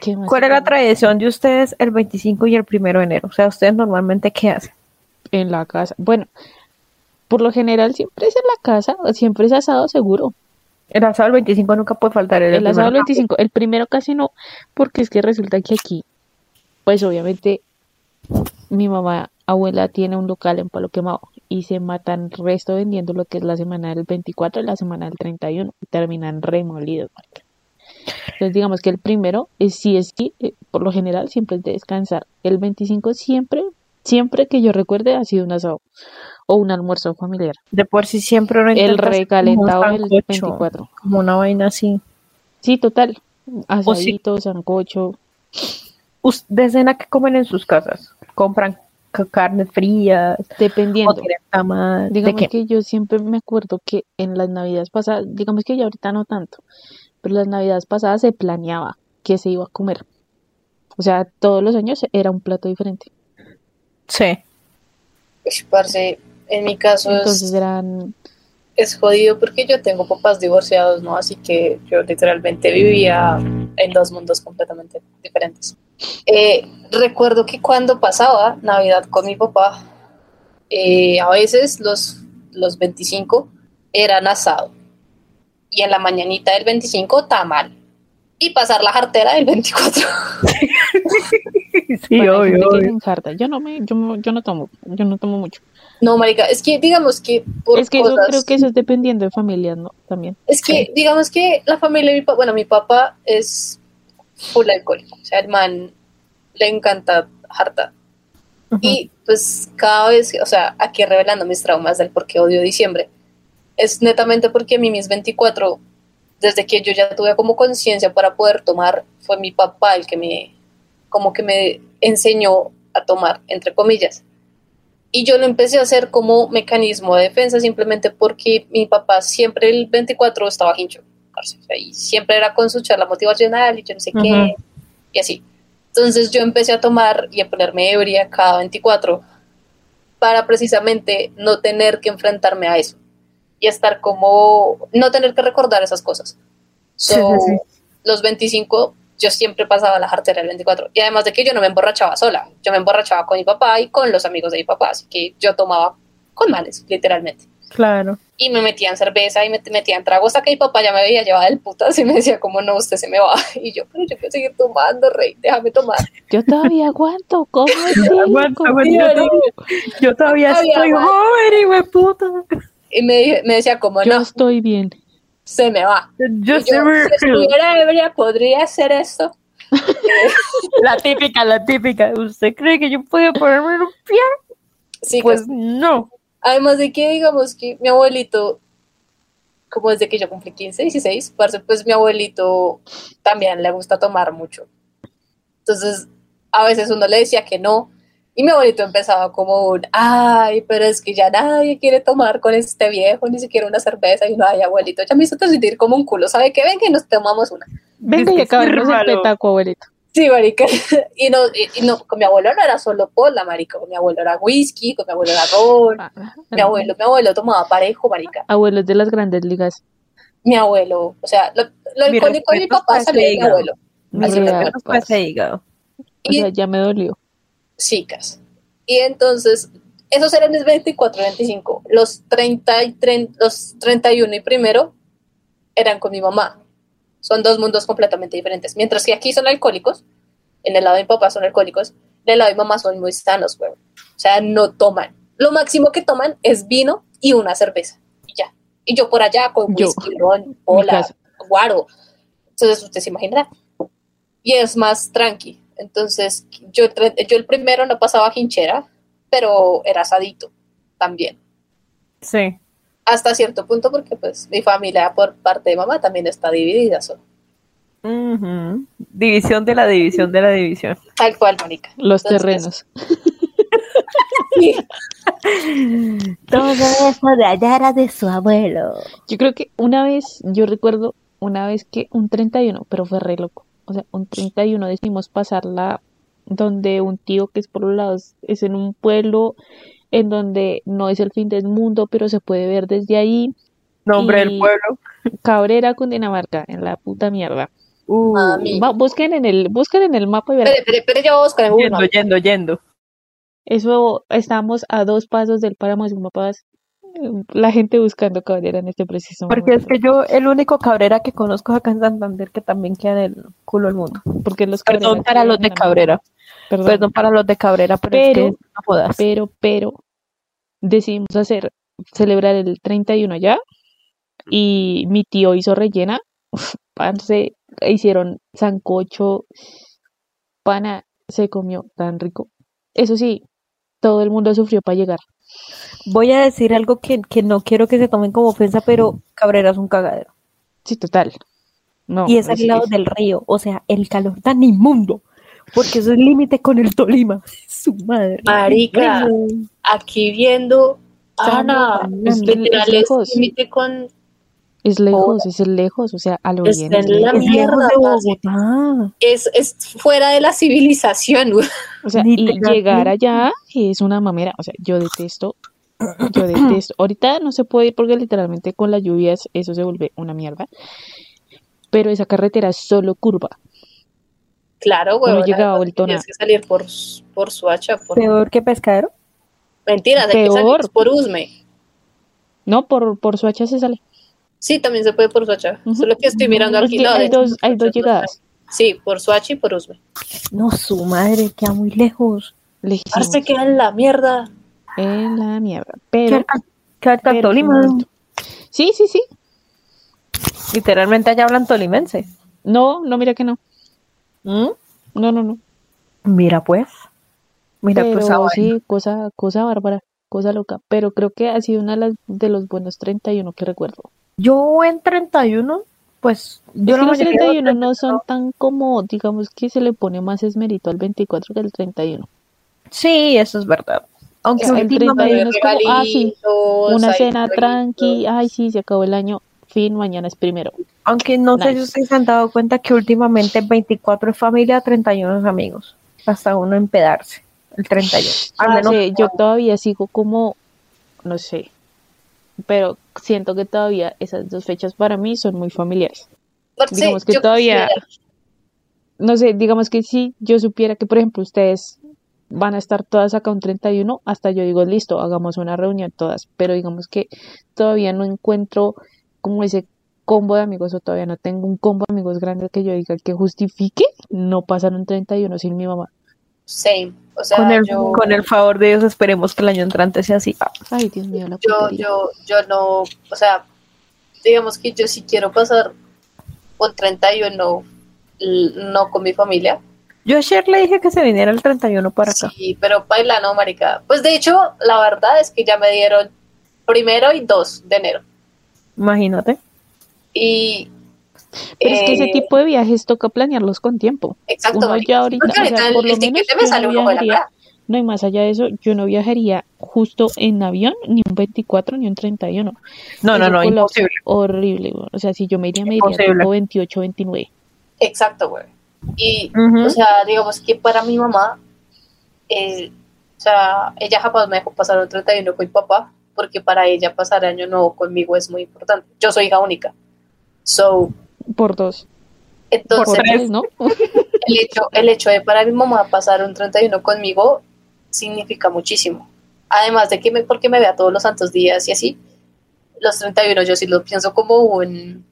¿Qué más
¿Cuál es la tradición de ustedes el 25 y el primero de enero? O sea, ¿ustedes normalmente qué hacen?
En la casa. Bueno, por lo general siempre es en la casa, siempre es asado seguro.
El asado del 25 nunca puede faltar. El,
El asado del
primero
25, el primero casi no, porque es que resulta que aquí, pues obviamente, mi mamá, abuela, tiene un local en Palo Quemado y se matan resto vendiendo lo que es la semana del 24 y la semana del 31 y terminan remolidos. Entonces, digamos que el primero es sí es sí, eh, por lo general siempre es de descansar. El 25 siempre, siempre que yo recuerde, ha sido un asado o un almuerzo familiar.
De por sí siempre uno
El recalentado del
sancocho,
24.
Como una vaina así.
Sí, total.
sí.
Asadito, sancocho.
Us- ¿De cena qué comen en sus casas? ¿Compran ca- carnes frías? ¿O
Dependiendo.
¿De
Digamos que yo siempre me acuerdo que en las navidades pasadas, digamos que ya ahorita no tanto, pero las navidades pasadas se planeaba que se iba a comer. O sea, todos los años era un plato diferente.
Sí.
Parce, en mi caso es-
Entonces eran,
es jodido porque yo tengo papás divorciados, ¿no? Así que yo literalmente vivía en dos mundos completamente diferentes. Eh, recuerdo que cuando pasaba Navidad con mi papá, eh, a veces los, los 25 eran asado y en la mañanita del 25 tamal y pasar la jartera del 24.
Sí,
bueno,
obvio, obvio.
Yo no me, yo, no- yo no tomo, yo no tomo mucho.
No, marica, es que digamos que por
es que
cosas...
creo que eso es dependiendo de familias, ¿no? También.
Es que, digamos que la familia de mi papá, bueno, mi papá es full alcohólico, o sea, el man le encanta harta. Y pues cada vez, que- o sea, aquí revelando mis traumas del por qué odio diciembre, es netamente porque a mí mis 24, desde que yo ya tuve como conciencia para poder tomar, fue mi papá el que me, como que me enseñó a tomar, entre comillas. Y yo lo empecé a hacer como mecanismo de defensa simplemente porque mi papá siempre el 24 estaba hincho. y siempre era con su charla motivacional y yo no sé qué,
Ujú.
y así. Entonces yo empecé a tomar y a ponerme ebria cada 24 para precisamente no tener que enfrentarme a eso y estar como, no tener que recordar esas cosas. So,
sí, sí.
Los 25 yo siempre pasaba la jartera del 24 y además de que yo no me emborrachaba sola, yo me emborrachaba con mi papá y con los amigos de mi papá, así que yo tomaba con males, literalmente.
Claro.
Y me metían cerveza y me metían tragos hasta que mi papá ya me veía llevada del putas y me decía, como no, usted se me va. Y yo, pero yo quiero seguir tomando, rey, déjame tomar.
Yo todavía aguanto, ¿cómo
yo, todavía- yo todavía estoy joven, hijo de puta.
Y me, dije- me decía, como
Yo
no,
estoy bien.
Se me va.
Yo
yo, si estuviera ebria, podría hacer esto.
La típica, la típica. ¿Usted cree que yo podía ponerme en un pie?
Sí,
Pues no.
además de que, digamos, que mi abuelito, como desde que yo cumplí 15, 16, parce, pues mi abuelito también le gusta tomar mucho. Entonces, a veces uno le decía que no, y mi abuelito empezaba como un, ay, pero es que ya nadie quiere tomar con este viejo, ni siquiera una cerveza, y no, ay, abuelito, ya me hizo sentir como un culo, ¿sabe qué? Ven que nos tomamos una.
Venga y
que
acabemos el petaco, abuelito.
Sí, marica. Y no, y, y no, con mi abuelo no era solo pola, marica, con mi abuelo era whisky, con mi abuelo era ron,
Ah,
mi abuelo, mi abuelo tomaba parejo, marica.
Abuelos de las grandes ligas.
Mi abuelo, o sea, lo, lo icónico de mi papá salió de mi abuelo.
Mi
Así
ese hígado.
O
Y
sea, ya me dolió.
Chicas. Y entonces, esos eran mis 24 y 25. Los 30 y 30, los 31 y primero eran con mi mamá. Son dos mundos completamente diferentes. Mientras que aquí son alcohólicos, en el lado de mi papá son alcohólicos, del lado de mi mamá son muy sanos, güey. O sea, no toman. Lo máximo que toman es vino y una cerveza. Y ya. Y yo por allá con
Yo.
whisky, ron,
Mi
pola,
casa.
guaro. Entonces usted se imaginará. Y es más tranqui. Entonces, yo, yo el primero no pasaba hinchera, pero era asadito también.
Sí.
Hasta cierto punto, porque pues mi familia por parte de mamá también está dividida. so.
Ujú. División de la división de la división.
Tal cual, Mónica.
Los
Entonces,
terrenos.
Sí.
Todo eso de allá era de su abuelo.
Yo creo que una vez, yo recuerdo una vez que un 31, pero fue re loco. O sea, un 31 decidimos pasarla donde un tío que es por los lados, es en un pueblo en donde no es el fin del mundo, pero se puede ver desde ahí.
Nombre del
Y-
pueblo.
Cabrera, Cundinamarca, en la puta mierda.
Uh,
Mami.
Va- busquen en el, busquen en el mapa y verán.
Espere, espere, espere, yo voy a buscar en Google
yendo, yendo, yendo.
Eso estamos a dos pasos del páramo de Sumapaz. La gente buscando Cabrera en este preciso
Porque es
momento.
que yo, el único Cabrera que conozco acá en Santander que también queda en el culo del mundo.
Porque los
Perdón para los de Cabrera.
Perdón.
Perdón para los de Cabrera, pero, es
Pero-
que no jodas.
pero, pero, decidimos hacer, celebrar el 31 allá y mi tío hizo rellena, uf, parce, hicieron sancocho, pana, se comió tan rico. Eso sí, todo el mundo sufrió para llegar.
Voy a decir algo que, que no quiero que se tomen como ofensa, pero Cabrera es un cagadero.
Sí, total. No,
y es al lado del río, o sea, el calor tan inmundo, porque eso es límite con el Tolima. Su madre.
Marica, aquí viendo. Ana,
Es-
es
literal, es
lejos.
límite con.
Es lejos, es lejos, o sea, a lo
Está en la.
Es lejos
mierda,
de. Bogotá.
Es, es fuera de la civilización, güey.
O sea, y llegar allá es una mamera. O sea, yo detesto, yo detesto. Ahorita no se puede ir porque literalmente con las lluvias eso se vuelve una mierda. Pero esa carretera es solo curva.
Claro, güey.
Uno llegaba vuelto
Tienes que salir por, por Suacha. Por...
Peor que pescadero.
Mentiras, hay que salir por Usme.
No, por, por Suacha se sale.
Sí, también se puede por Suacha.
Ujú.
Solo que estoy mirando
Es
aquí.
que
no,
hay dos, hay dos llegadas.
Sí, por Suacha y por Usme.
No, su madre, queda muy lejos.
Lejísimos.
Arce queda en la mierda.
En la mierda.
¿Qué
Pero, pero
Tolima?
Sí, sí, sí.
Literalmente allá hablan tolimense.
No, no, mira que no.
¿Mm?
No, no, no.
Mira pues. Mira
Pero
pues vaina.
sí, cosa, cosa bárbara, cosa loca. Pero creo que ha sido una de, las, de los buenos 31 que recuerdo.
Yo en 31, pues yo
Es que los
mayoría de
31 no son tan como, digamos que se le pone más esmerito al 24 que al 31.
Sí, eso es verdad. Aunque
El
últimamente
31 es como, ah, sí, Una cena tranqui, ay sí, se acabó el año, fin, mañana es primero.
Aunque no sé si ustedes se han dado cuenta que últimamente 24 es familia, 31 es amigos. Hasta uno empedarse. El 31. Al
Ah,
menos
sí, yo todavía sigo como, no sé, pero siento que todavía esas dos fechas para mí son muy familiares.
Parce,
digamos que
yo
todavía-
quisiera-
No sé, digamos que si yo supiera que, por ejemplo, ustedes van a estar todas acá un 31, hasta yo digo, listo, hagamos una reunión todas, pero digamos que todavía no encuentro como ese combo de amigos o todavía no tengo un combo de amigos grande que yo diga que justifique no pasar un 31 sin mi mamá.
Same. O sea,
con, el,
yo,
con el favor de Dios esperemos que el año entrante sea así.
Ay, Dios mío, la
yo, yo, yo no, o sea, digamos que yo sí quiero pasar un 31 l- no con mi familia.
Yo ayer le dije que se viniera el 31 para acá.
Sí, pero baila no, marica. Pues de hecho, la verdad es que ya me dieron primero y 2 de enero.
Imagínate.
Y
Pero es que ese
eh,
tipo de viajes toca planearlos con tiempo.
exacto,
uno ya ahorita, o sea, por lo
el
menos
me sale
no viajaría, no, y más allá de eso, yo no viajaría justo en avión, ni un 24, ni un 31.
No, no,
Eso
no,
colapsa
imposible.
Horrible, güey. O sea, si yo me iría, me iría tipo 28, 29.
Exacto, güey. Y, o sea, digamos que para mi mamá, eh, o sea, ella jamás me dejó pasar un 31 con mi papá, porque para ella pasar año nuevo conmigo es muy importante. Yo soy hija única. So,
Por dos. Por tres, ¿no?
el hecho, el hecho de para mi mamá pasar un 31 conmigo significa muchísimo. Además de que me, porque me vea todos los santos días y así, los 31 yo sí lo pienso como un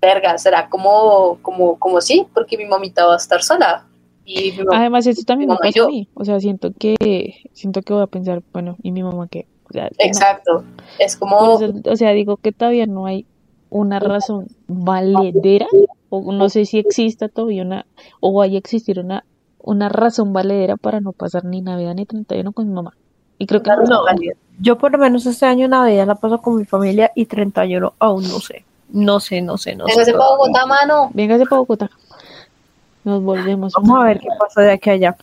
verga, será como, como, como sí, porque mi mamita va a estar sola. Y mi mamá-
Además, eso también me pasa a
yo.
mí. O sea, siento que, siento que voy a pensar, bueno, ¿y mi mamá qué? O sea, no.
exacto. Es como,
o sea, digo que todavía no hay una razón valedera, o no sé si exista todavía una, o vaya a existir una una razón valedera para no pasar ni Navidad ni 31 con mi mamá. Y creo que no,
no.
Yo por lo menos este año Navidad la paso con mi familia y 31 aún no sé. No sé, no sé, no sé.
Véngase para Bogotá, mano.
Véngase para Bogotá. Nos volvemos.
Vamos a ver qué pasa de aquí a allá.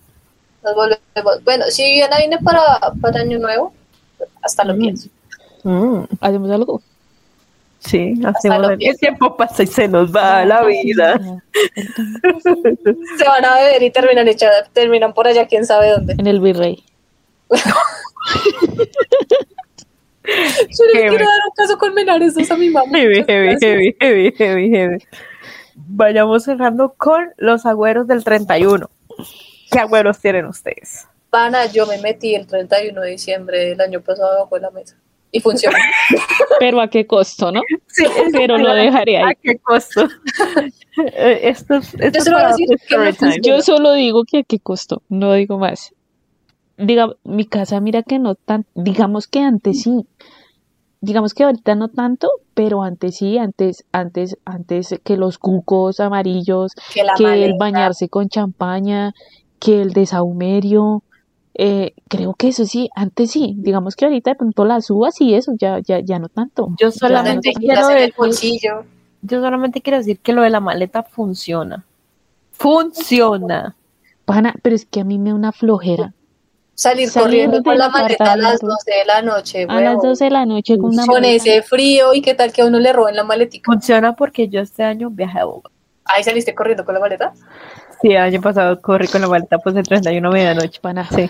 Nos volvemos. Bueno, si Viviana viene para, para Año Nuevo, hasta lo
Mm.
pienso.
Mm,
Hacemos algo.
Sí, hacemos el tiempo pasa y se nos va la vida.
Se van a beber y terminan, echa- terminan por allá, quién sabe dónde.
En el virrey.
Yo le quiero dar un caso con Menares dos a mi mamá.
Heavy, heavy, heavy, heavy, heavy. Vayamos cerrando con los agüeros del 31. ¿Qué agüeros tienen ustedes?
Pana, yo me metí el 31 de diciembre del año pasado bajo la mesa. Y funcionó.
Pero a qué costo, ¿no?
Sí,
Pero lo dejaré ahí.
¿A qué costo? Eh, esto es, esto
Yo solo decir que.
Yo digo que a qué costo, no digo más. Diga, mi casa, mira que no tan, digamos que antes sí. Digamos que ahorita no tanto, pero antes sí, antes, antes, antes que los cucos amarillos,
Que
el bañarse con champaña, que el desahumerio, eh, creo que eso sí, antes sí, digamos que ahorita de pronto las uvas y eso, ya, ya, ya no tanto.
Yo solamente quiero decir,
bolsillo.
yo solamente quiero decir que lo de la maleta funciona. Funciona.
Pana, pero es que a mí me da una flojera.
Salir
Salir
corriendo con la maleta a las
apartamento.
12 de la noche,
A las
huevón.
12 de la noche con una
Con ese frío y qué tal que a uno le roben la maletica.
Funciona porque yo este año viajé a Bogotá.
Ahí saliste corriendo con la maleta.
Sí, el año pasado corrí con la maleta pues el 31 medianoche.
Pana,
Sí.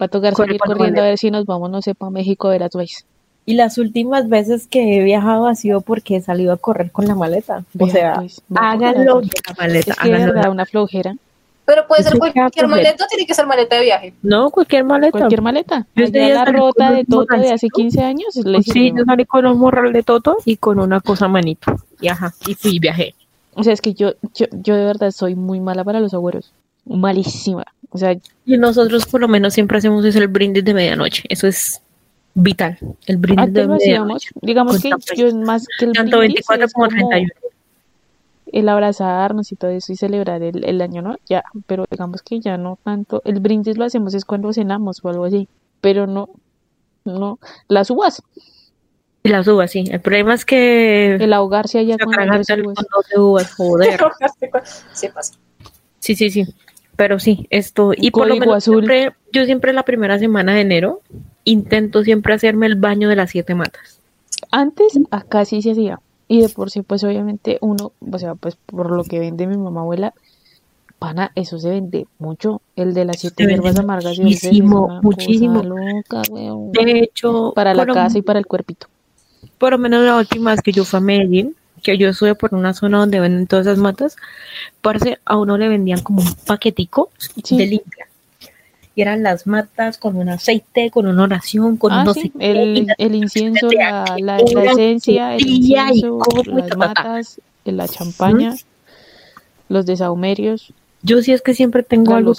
va a tocar
Corre
salir
con la
corriendo a ver si nos vamos, no sé, para México a ver a Twice.
Y las últimas veces que he viajado ha sido porque he salido a correr con la maleta. O
Vea,
sea,
pues, a
háganlo de la maleta.
Es que de
háganlo de
verdad una flojera.
Pero puede ser cualquier maleta, o tiene que ser maleta de viaje.
No, cualquier maleta.
Cualquier maleta.
Yo día
la
con
rota de Toto de hace
morralcito.
15 años le
Sí, yo salí con un morral de toto y con una cosa manito. Y ajá, y fui y viajé.
O sea, es que yo, yo, yo de verdad soy muy mala para los agüeros. Malísima. O sea,
Y nosotros por lo menos siempre hacemos es el brindis de medianoche. Eso es vital. El brindis de medianoche.
Digamos que yo más que el
Tanto
brindis
24
es
como
como
31.
el abrazarnos y todo eso y celebrar el, el año, ¿no? Ya, pero digamos que ya no tanto. El brindis lo hacemos es cuando cenamos o algo así. Pero no, no. Las uvas.
Y las uvas, sí. El problema es que
El ahogarse allá
se
con las uvas.
con 12 uvas, joder.
Sí pasa.
Sí, sí, sí. Pero sí, esto. Y por lo menos
azul.
siempre, yo siempre la primera semana de enero intento siempre hacerme el baño de las siete matas.
Antes acá sí se hacía. Y de por sí, pues obviamente uno, o sea, pues por lo que vende mi mamá abuela, pana, eso se vende mucho. El de las siete hierbas amargas
muchísimo, muchísimo.
loca.
De hecho,
Para la casa y para el cuerpito.
Por lo menos la última vez que yo fui a Medellín, que yo estuve por una zona donde venden todas esas matas, parce, a uno le vendían como un paquetico
Sí.
de limpia. Y eran las matas con un aceite, con una oración, con
Ah,
no
sí,
sé qué, y
el, el incienso, la, esencia, el incienso,
y
las
ta, ta, ta.
matas, la champaña, los desahumerios.
Yo sí es que siempre tengo algo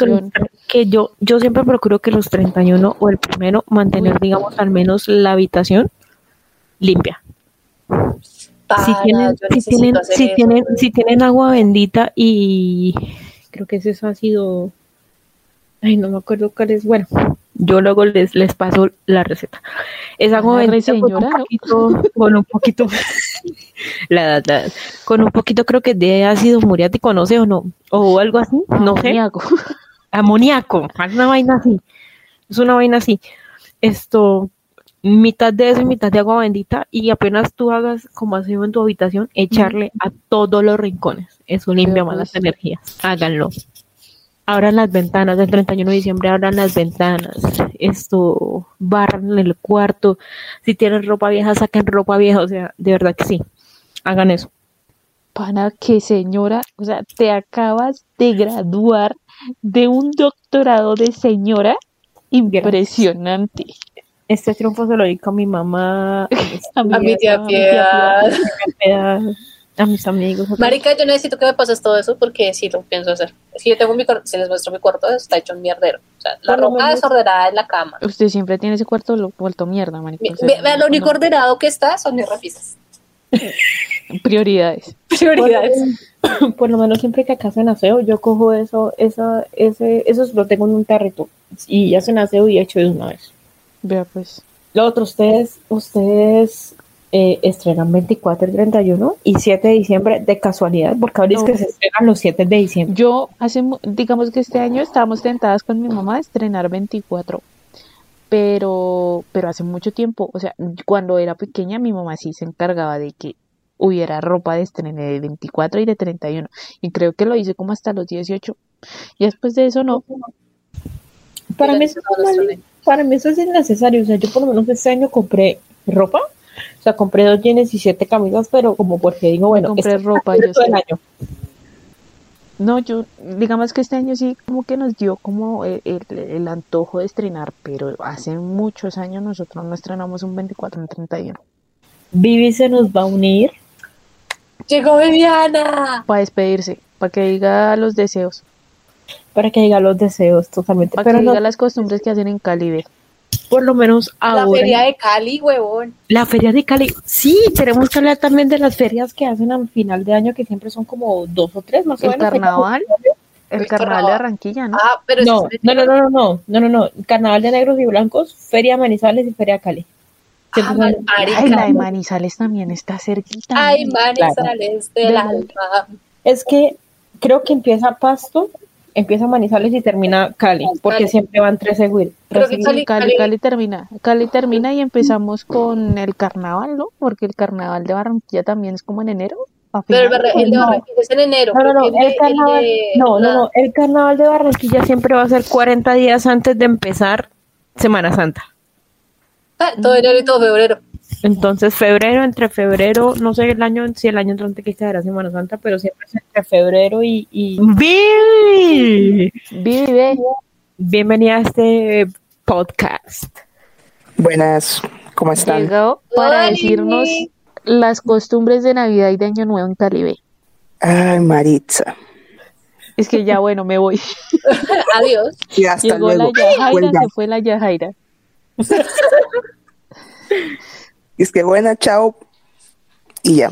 que yo, yo siempre procuro que los 31 o el primero mantener, digamos, al menos la habitación limpia. si tienen, si tienen, si
eso.
tienen, si tienen agua bendita y creo que ese eso ha sido, ay, no me acuerdo cuál es, bueno, yo luego les, les paso la receta. Es agua bendita con un poquito, con un poquito, la, la con un poquito creo que de ácido muriático, no sé o no, o algo así, no sé
Amoníaco.
amoníaco, es una vaina así, es una vaina así. Esto, mitad de eso y mitad de agua bendita y apenas tú hagas como aseo en tu habitación, echarle a todos los rincones. Eso limpia malas energías. Háganlo. Abran las ventanas, el 31 de diciembre abran las ventanas. Esto, barran el cuarto. Si tienen ropa vieja, saquen ropa vieja. O sea, de verdad que sí. Hagan eso.
Pana, que señora, o sea, te acabas de graduar de un doctorado de señora impresionante.
Este triunfo se lo dedico a mi mamá, a mis
A mi tía
a mi
Piedad.
Piedad, a mis amigos.
Marica, yo necesito que me pases todo eso porque sí lo pienso hacer. Que yo tengo mi si les muestro mi cuarto, está hecho un mierdero. O sea, la ropa
menos-
desordenada en la cama.
Usted siempre tiene ese cuarto lo- vuelto mierda, marica.
Ve-
o sea,
ve- Vean, lo único
no-
ordenado que está son mis repisas.
Prioridades.
Prioridades.
por lo menos siempre que acá hacen aseo, yo cojo eso, eso, ese, eso lo tengo en un tarrito y hacen aseo y hecho de una vez.
Vea pues.
Lo otro, ustedes, ustedes eh, estrenan 24 y 31 y 7 de diciembre de casualidad, porque ahora es que se estrenan los 7 de diciembre.
Yo hace, mu- digamos que este año estábamos tentadas con mi mamá de estrenar 24, pero, pero hace mucho tiempo, o sea, cuando era pequeña mi mamá sí se encargaba de que hubiera ropa de estreno de 24 y de 31, y creo que lo hice como hasta los 18, y después de eso no,
Para mí, es
lo
mal-
estrené.
Para mí eso es innecesario. O sea, yo por lo menos este año compré ropa. O sea, compré dos jeans y siete camisas, pero como porque digo, bueno,
compré
este
ropa, yo
todo el
sé.
año.
No, yo, digamos que este año sí como que nos dio como el, el- el antojo de estrenar, pero hace muchos años nosotros no estrenamos un 24 en 31.
Vivi se nos va a unir.
Llegó Viviana.
Para despedirse, para que diga los deseos,
para que diga los deseos totalmente.
para
Pero
que
no,
diga las costumbres que hacen en Cali. ve.
por lo menos
La
ahora.
feria de Cali, huevón.
La feria de Cali. Sí, tenemos que hablar también de las ferias que hacen al final de año, que siempre son como dos o tres más o
El
menos.
carnaval, el
El
carnaval de. Barranquilla, ¿no?
Ah, pero
No, no, no, no, no, no, no, no, no. Carnaval de negros y blancos, feria Manizales y feria Cali.
Ah, marica.
Ay, la de Manizales también está cerquita.
Ay,
¿no?
manizales del
Claro.
alma.
Es que creo que empieza Pasto, empieza Manizales y termina Cali, porque
Cali.
siempre van tres seguidos.
Cali-
Cali,
Cali-
Cali termina, Cali termina y empezamos con el carnaval, ¿no? Porque el carnaval de Barranquilla también es como en enero. a
Pero el. Barra- el de
No.
Barranquilla es en enero.
No, no, no,
que
el carnaval,
de-
no, no, no, el carnaval de Barranquilla siempre va a ser 40 días antes de empezar Semana Santa.
Ah, todo enero y todo febrero.
Entonces, febrero, entre febrero, no sé el año, si el año entrante que será Semana Santa, pero siempre es entre febrero y... y... ¡Vivi!
Vivi, ve.
Bienvenida a este podcast.
Buenas, ¿cómo están?
llegó para decirnos las costumbres de Navidad y de Año Nuevo en Caribe.
Ay, Maritza.
Es que ya bueno, me voy.
Adiós.
Y hasta
Llegó
luego.
la Yajaira, se fue la Yajaira.
Y es que buena, chao. Y ya.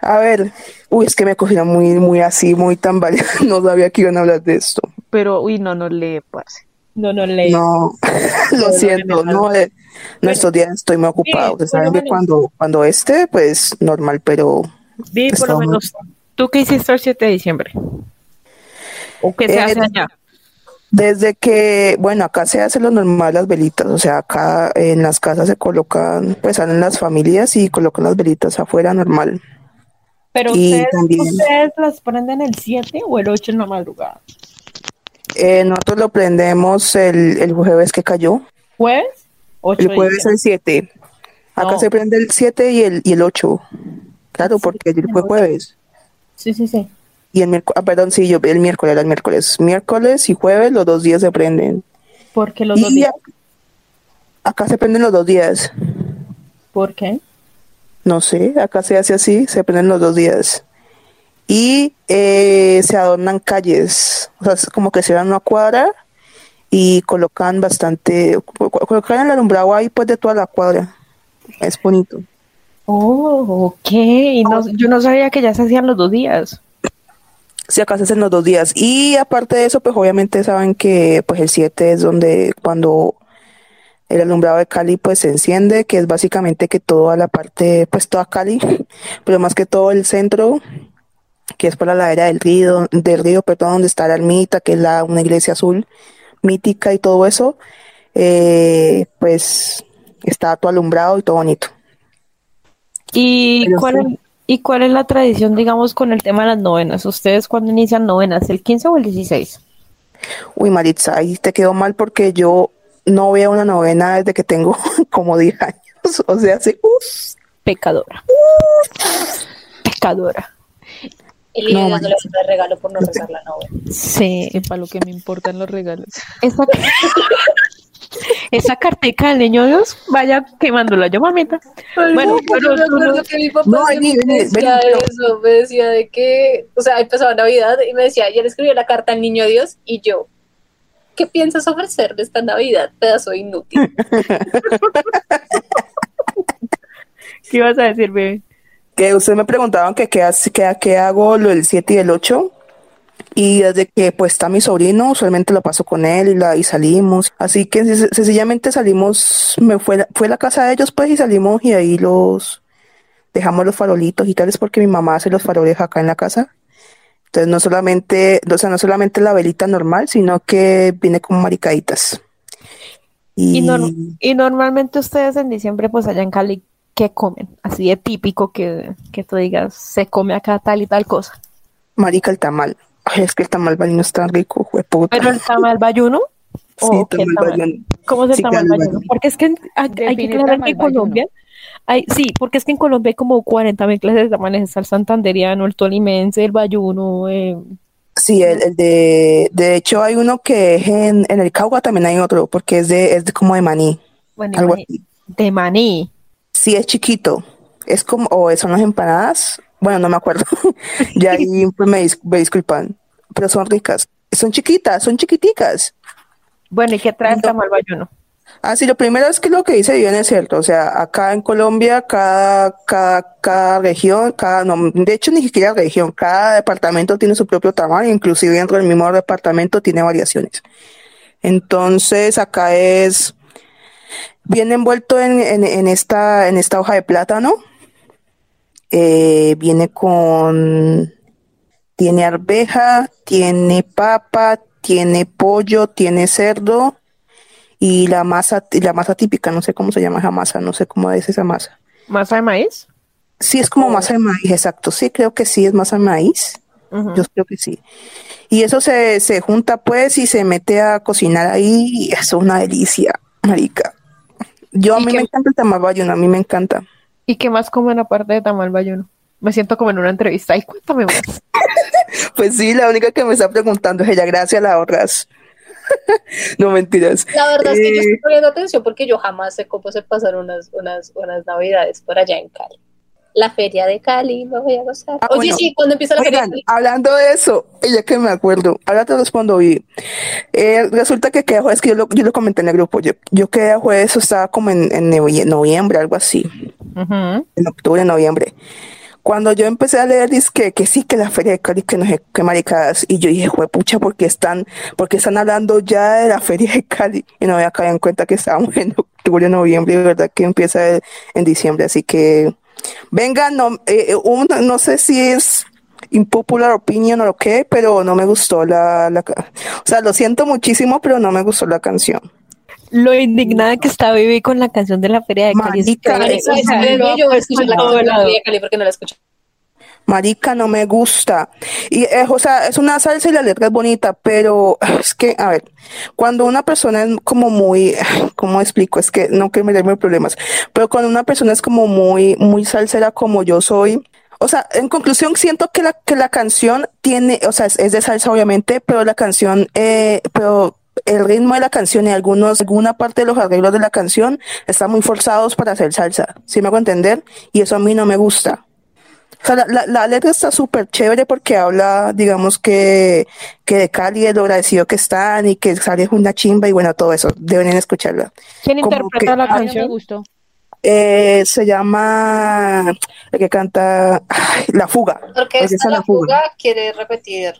A ver, uy, es que me cogieron muy, muy así, muy tambaleada. No sabía que iban a hablar de esto.
Pero, uy, no, no lee, parce.
No, no leí.
No, lo siento, no, eh, no estos días estoy muy ocupado.
Sí,
saben que
menos.
cuando, cuando esté, pues normal, pero
Vi por lo menos, ¿tú qué hiciste el 7 de diciembre? ¿O qué se
Eh,
hace allá?
Desde que, bueno, acá se hace lo normal las velitas, o sea, acá en las casas se colocan, pues salen las familias y colocan las velitas afuera normal.
Pero
y
ustedes,
también-
¿ustedes las prenden el 7 o el 8 en la madrugada?
Eh, nosotros lo prendemos el, el jueves que cayó,
¿Jueves? 8
el jueves el 7. Acá
No.
se prende el 7 y el, y el 8. Claro, porque ayer fue jueves.
Sí, sí, sí.
Y el miércoles, ah, perdón, sí, yo el miércoles era el miércoles. Miércoles y jueves, los dos días se prenden.
Porque los dos días.
acá se prenden los dos días.
¿Por qué?
No sé, acá se hace así, se prenden los dos días. Y eh, se adornan calles, o sea, es como que se dan una cuadra y colocan bastante, co- co- colocan el alumbrado ahí pues de toda la cuadra. Es bonito.
Oh, ok. No- yo no sabía que ya se hacían los dos días.
Sí, acá se hacen los dos días. Y aparte de eso, pues obviamente saben que pues el 7 es donde cuando el alumbrado de Cali pues se enciende, que es básicamente que toda la parte, pues toda Cali, pero más que todo el centro, que es por la ladera del río, del río, perdón, donde está la ermita, que es la, una iglesia azul mítica y todo eso, eh, pues está todo alumbrado y todo bonito.
¿Y
Pero
cuál,
sí.
¿Y cuál es la tradición, digamos, con el tema de las novenas? ¿Ustedes cuándo inician novenas? ¿El 15 o el 16?
Uy, Maritza, ahí te quedó mal porque yo no veo una novena desde que tengo como 10 años, o sea, hace uf,
Pecadora. Pecadora.
El
No,
niño no, le
manches.
va a dar regalo por no rezar la novena.
Sí.
Para lo que me importan los regalos.
Esa, esa cartica del niño Dios, vaya quemándola yo, mamita. Bueno, pero
me
tú no-
que mi papá
No,
siempre
vení, vení,
decía
vení,
eso, me decía de que, o sea, empezaba Navidad y me decía, ya le escribió la carta al niño Dios y yo, ¿qué piensas ofrecerle esta Navidad, pedazo de inútil?
¿Qué ibas a decir, bebé?
que ustedes me preguntaban que qué, hace- que, qué hago lo del 7 y el 8. Y desde que pues está mi sobrino, usualmente lo paso con él y, la, y salimos. Así que sen- sencillamente salimos, me fue, fue a la casa de ellos pues y salimos y ahí los dejamos los farolitos y tales porque mi mamá hace los faroles acá en la casa. Entonces no solamente, o sea, no solamente la velita normal, sino que viene con maricaditas.
Y,
Y,
y normalmente ustedes en diciembre, pues allá en Cali, ¿qué comen? Así de típico que, que tú digas, se come acá tal y tal cosa.
marica el tamal. Ay, es que el tamal valino es tan rico.
Pero el tamal bayuno,
Sí,
¿o qué
tamal
tamal?
bayuno.
¿Cómo es el
Sí,
tamal. Porque es que hay, hay que aclarar que en Colombia, hay, sí, porque es que en Colombia hay como 40 mil clases de tamales, está el santanderiano, el tolimense, el bayuno, eh,
Sí, el, el de, de hecho hay uno que es en, en el Cauca también hay otro, porque es de, es de como de maní,
bueno, y
algo
maní-
así.
de maní.
Sí, es chiquito, es como, o son las empanadas, bueno, no me acuerdo, ya ahí pues, me, dis- me disculpan, pero son ricas, son chiquitas, son chiquiticas.
Bueno, ¿y qué trae el
No.
tamal bayuno?
Ah, sí, lo primero es que lo que dice bien es cierto. O sea, acá en Colombia, cada, cada, cada región, cada, no, de hecho, ni siquiera región, cada departamento tiene su propio tamaño, inclusive dentro del mismo departamento tiene variaciones. Entonces, acá es, viene envuelto en, en, en esta, en esta hoja de plátano. Eh, viene con, tiene arveja, tiene papa, tiene pollo, tiene cerdo y la masa, la masa típica, no sé cómo se llama esa masa, no sé cómo es esa masa.
¿Masa de maíz?
Sí, es como masa de maíz, exacto. Sí, creo que sí es masa de maíz. Yo creo que sí. Y eso se, se junta pues y se mete a cocinar ahí y es una delicia, marica. Yo a
¿Y
mí me encanta el tamal bayuno, a mí me encanta.
¿Y qué más comen aparte de tamal bayuno? Me siento como en una entrevista. Ay, cuéntame más.
Pues sí, la única que me está preguntando es ella, gracias, la ahorras. no mentiras.
La verdad es que yo
Eh,
estoy poniendo atención porque yo jamás sé cómo se pasaron unas, unas, unas navidades por allá en Cali. La feria de Cali, me voy a gozar.
Ah,
Oye,
bueno.
sí, cuando empieza la feria de Cali?
hablando de eso, ya que me acuerdo, ahora te respondo, vi. Eh, resulta que queda jueves, que yo lo, yo lo comenté en el grupo, yo, yo quedé jueves, eso estaba como en, en novie- noviembre, algo así, en octubre, noviembre. Cuando yo empecé a leer, dice que, que sí, que la feria de Cali, que no sé qué maricadas, y yo dije, pucha, porque están, porque están hablando ya de la feria de Cali, y no había caído en cuenta que estábamos en octubre, noviembre, y de verdad que empieza en diciembre, así que Venga, no, eh, eh, un- no sé si es impopular opinion o lo que, pero no me gustó la, la o sea, lo siento muchísimo, pero no me gustó la canción.
Lo indignada que está Vivi con la canción de la feria de Cali. es
Marica,
yo la
todo
canción de la feria de Cali porque no la escucho.
Marica, no me gusta. Y, eh, o sea, es una salsa y la letra es bonita, pero es que, a ver, cuando una persona es como muy, ¿cómo explico? Es que no quiero meterme problemas, pero cuando una persona es como muy, muy salsera como yo soy, o sea, en conclusión, siento que la, que la canción tiene, o sea, es, es de salsa obviamente, pero la canción, eh, pero el ritmo de la canción y algunos, alguna parte de los arreglos de la canción están muy forzados para hacer salsa, ¿sí me hago entender? Y eso a mí no me gusta. O sea, la, la, la letra está súper chévere porque habla, digamos, que, que de Cali, de lo agradecido que están y que Cali es una chimba y bueno, todo eso. Deberían escucharla.
¿Quién
como
interpreta
que-
la
ah,
no me
canción?
gustó.
Eh, se llama, la que canta ay, La Fuga.
Porque esta
es
la fuga quiere repetir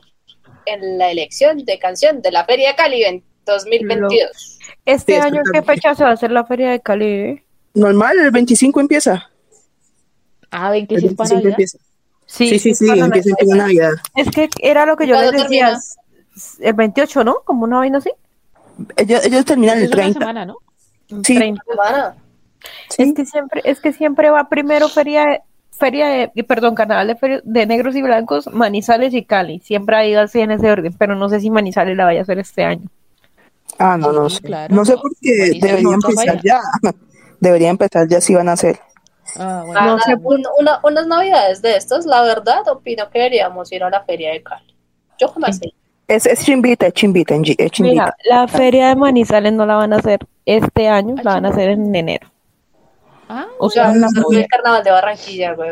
en la elección de canción de la feria de Cali en 2022.
Este
Sí,
año, ¿en qué fecha se va a hacer la feria de Cali? eh?
Normal, el 25 empieza.
Ah, ven que sí es para
25
Navidad.
empieza. Sí, sí, sí,
la
empieza en
Navidad.
Navidad.
Es que era lo que yo les
¿Cuándo
decía.
termina?
El 28, ¿no? Como una vaina así.
Ellos, ellos terminan
Es
el
una
30.
semana, ¿no?
Sí.
30.
Semana.
Es que siempre, es que siempre va primero feria feria de, y perdón, carnaval de, feria- de negros y blancos, Manizales y Cali. Siempre ha ido así en ese orden, pero no sé si Manizales la vaya a hacer este año.
Ah, no, no
Sí,
sé.
claro,
no sé por qué debería empezar ya. Debería empezar ya si van a hacer.
Ah, bueno.
Ah,
sé.
un- una- unas navidades de estas, la verdad, opino que deberíamos ir a la feria de Cali. Yo jamás.
Es, es chimbita, es chimbita, es chimbita.
Mira, la feria de Manizales no la van a hacer este año,
Ah,
la van a hacer en enero.
Ah,
O sea,
no, no.
el carnaval de Barranquilla, güey.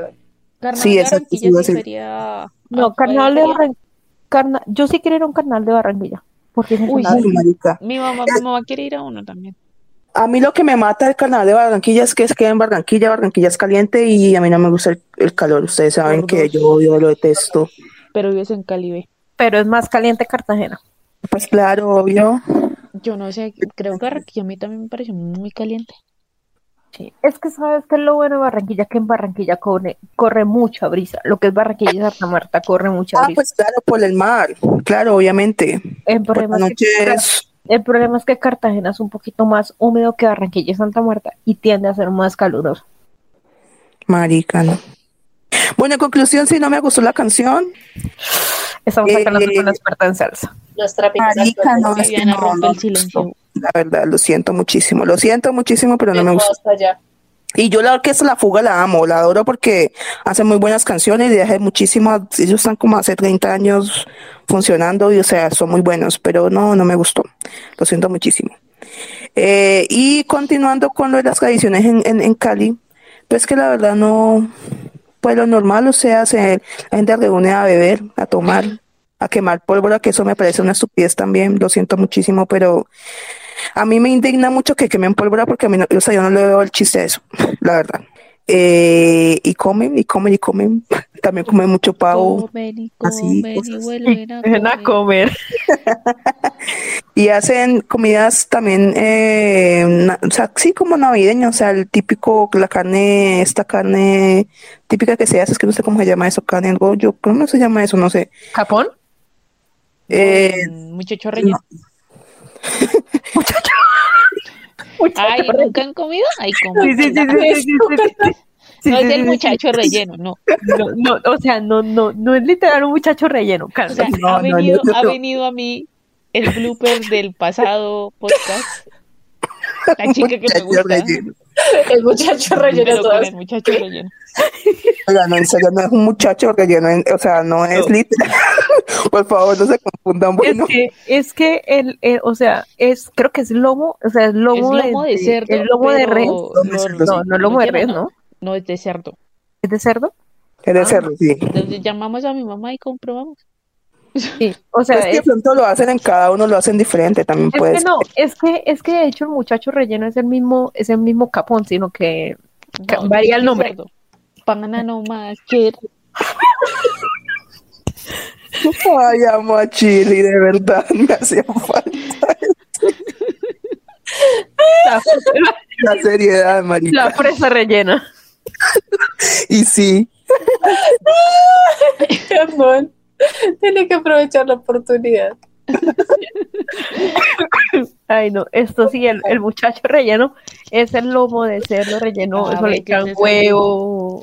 Carnaval
Sí,
de
exacto, sí
Barranquilla sí
ser.
sería-
No,
ah,
carnaval de. Barranquilla. Yo sí quiero ir a un carnaval de Barranquilla. Porque que
Uy,
marica.
Mi mamá, mi mamá quiere ir a uno también.
A mí lo que me mata del carnaval de Barranquilla es que es que en Barranquilla, Barranquilla es caliente y a mí no me gusta el el calor. Ustedes saben
Por
que yo odio, lo detesto.
Pero vives en Cali, ve.
Pero es más caliente Cartagena.
Pues claro, obvio.
Yo no sé, creo que Barranquilla a mí también me pareció muy caliente.
Sí. Es que sabes que es lo bueno de Barranquilla, que en Barranquilla corre, corre mucha brisa. Lo que es Barranquilla y Santa Marta corre mucha
Ah,
brisa.
pues claro, por el mar. Claro, obviamente.
el,
Por
el problema es que Cartagena es un poquito más húmedo que Barranquilla y Santa Marta y tiende a ser más caluroso.
Marica, ¿no? Bueno, en conclusión, si no me gustó la canción,
Estamos acá
Eh,
con una experta en salsa.
Marica, no, es que no,
el silencio.
La verdad, lo siento muchísimo. Lo siento muchísimo, pero no me gustó. Y yo la orquesta La Fuga la amo, la adoro porque hace muy buenas canciones y hace muchísimas, ellos están como hace 30 años funcionando y o sea, son muy buenos, pero no, no me gustó. Lo siento muchísimo. Eh, y continuando con lo de las tradiciones en, en, en Cali, pues que la verdad no, pues lo normal, o sea, se, la gente reúne a beber, a tomar, a quemar pólvora, que eso me parece una estupidez también, lo siento muchísimo, pero a mí me indigna mucho que quemen pólvora porque a mí no, o sea, yo no le veo el chiste a eso, la verdad. Eh, y comen, y comen, y comen. También comen mucho pavo.
Comen y
así,
comen y vuelven a
Ven a
comer.
comer.
Y hacen comidas también, eh, na- o sea, sí, como navideñas, o sea, el típico, la carne, esta carne típica que se hace, es que no sé cómo se llama eso, carne en rollo, ¿cómo se llama eso? No sé.
¿Japón?
Eh,
Con Muchacho relleno.
Muchacho.
Ay, ¿nunca han comido? Ay, ¿cómo?
Sí, sí, sí, sí, sí, sí, sí, sí. Sí,
No
sí,
es
sí,
el
sí,
muchacho relleno, no.
No, no, o sea, no, no, no es literal un muchacho relleno,
O sea,
No,
ha, venido,
no, no.
ha venido a mí el blooper del pasado podcast. La chica que me
muchacho
gusta.
relleno.
El muchacho relleno todas.
el muchacho relleno.
Oiga, no, en serio, no es un muchacho relleno, en- o sea, no es
No.
literal. Por favor, no se confundan, bueno.
Es que, es que el, eh, o sea, es, creo que es lomo, o sea, es lomo,
es lomo de, cerdo.
el lomo de res. No, no es lomo de res, ¿no?
No, es de cerdo.
¿Es de cerdo?
Es de
Ah.
cerdo, sí.
Entonces llamamos a mi mamá y comprobamos.
Sí. O sea,
Pues que
es,
pronto lo hacen en cada uno, lo hacen diferente, también
es
puede
que no, es que, es que de hecho el muchacho relleno es el mismo, es el mismo capón, sino que
No,
varía el nombre.
no más, quiero.
Ay, amo a Chile, de verdad, me hacía falta
la,
la seriedad, marica.
la fresa rellena.
Y sí.
Tiene que aprovechar la oportunidad.
Ay, no, esto sí, el, el muchacho relleno es el lomo de cerdo relleno,
Ah,
eso le echan
es
huevo,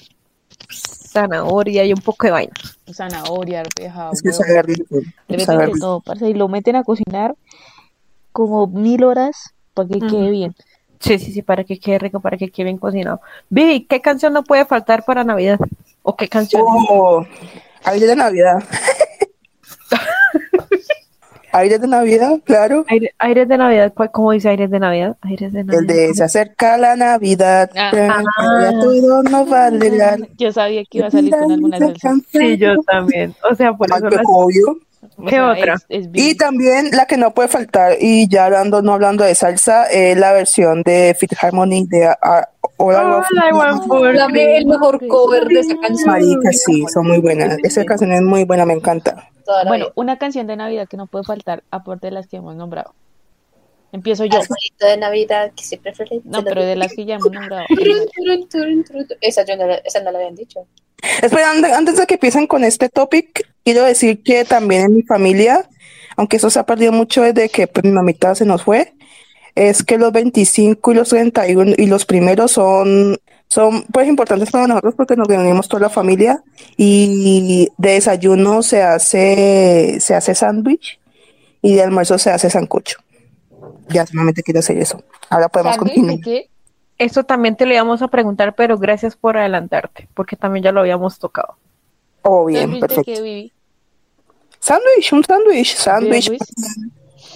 zanahoria y un poco de vaina.
Zanahoria, arveja,
es que
huevo.
sabe rico.
Le meten todo, parce, y lo meten a cocinar como mil horas para que quede bien.
Sí, sí, sí, para que quede rico, para que quede bien cocinado. Vivi, ¿qué canción no puede faltar para Navidad? ¿O qué canción?
Oh, aire de Navidad. aire de Navidad, claro.
Aire, aires de Navidad, ¿cuál- ¿cómo dice aires de Navidad? Aires de Navidad.
El de se acerca la Navidad,
Ah.
ya todo nos va a alegrar.
Yo sabía que iba a salir con alguna salsa.
Sí, yo también. O sea, por eso las-
obvio.
O
¿Qué
sea,
otra?
Es, es
Y también la que no puede faltar, y ya hablando, no hablando de salsa, es la versión de Fit Harmony de ah, All I Want
All I Want for
Dame el mejor cover de esa canción.
Marica, sí, son muy buenas. Esa canción es muy buena, me encanta.
Bueno,
vida.
una canción de Navidad que no puede faltar, aparte de las que hemos nombrado. Empiezo yo.
Arbolito de Navidad, que siempre florece.
No, pero de las que ya hemos nombrado.
Esa, yo no, la- esa no la habían dicho.
Espera, antes de que empiecen con este topic, quiero decir que también en mi familia, aunque eso se ha perdido mucho desde que pues, mi mamita se nos fue, es que los 25 y los 31 y los primeros son, son pues importantes para nosotros porque nos reunimos toda la familia y de desayuno se hace, se hace sándwich y de almuerzo se hace sancocho. Ya solamente quiero hacer eso. Ahora podemos
¿Sándwich
continuar.
qué?
Eso también te lo íbamos a preguntar, pero gracias por adelantarte, porque también ya lo habíamos tocado.
Oh, bien,
¿Sándwich de
perfecto. Sándwich, un sándwich, sándwich?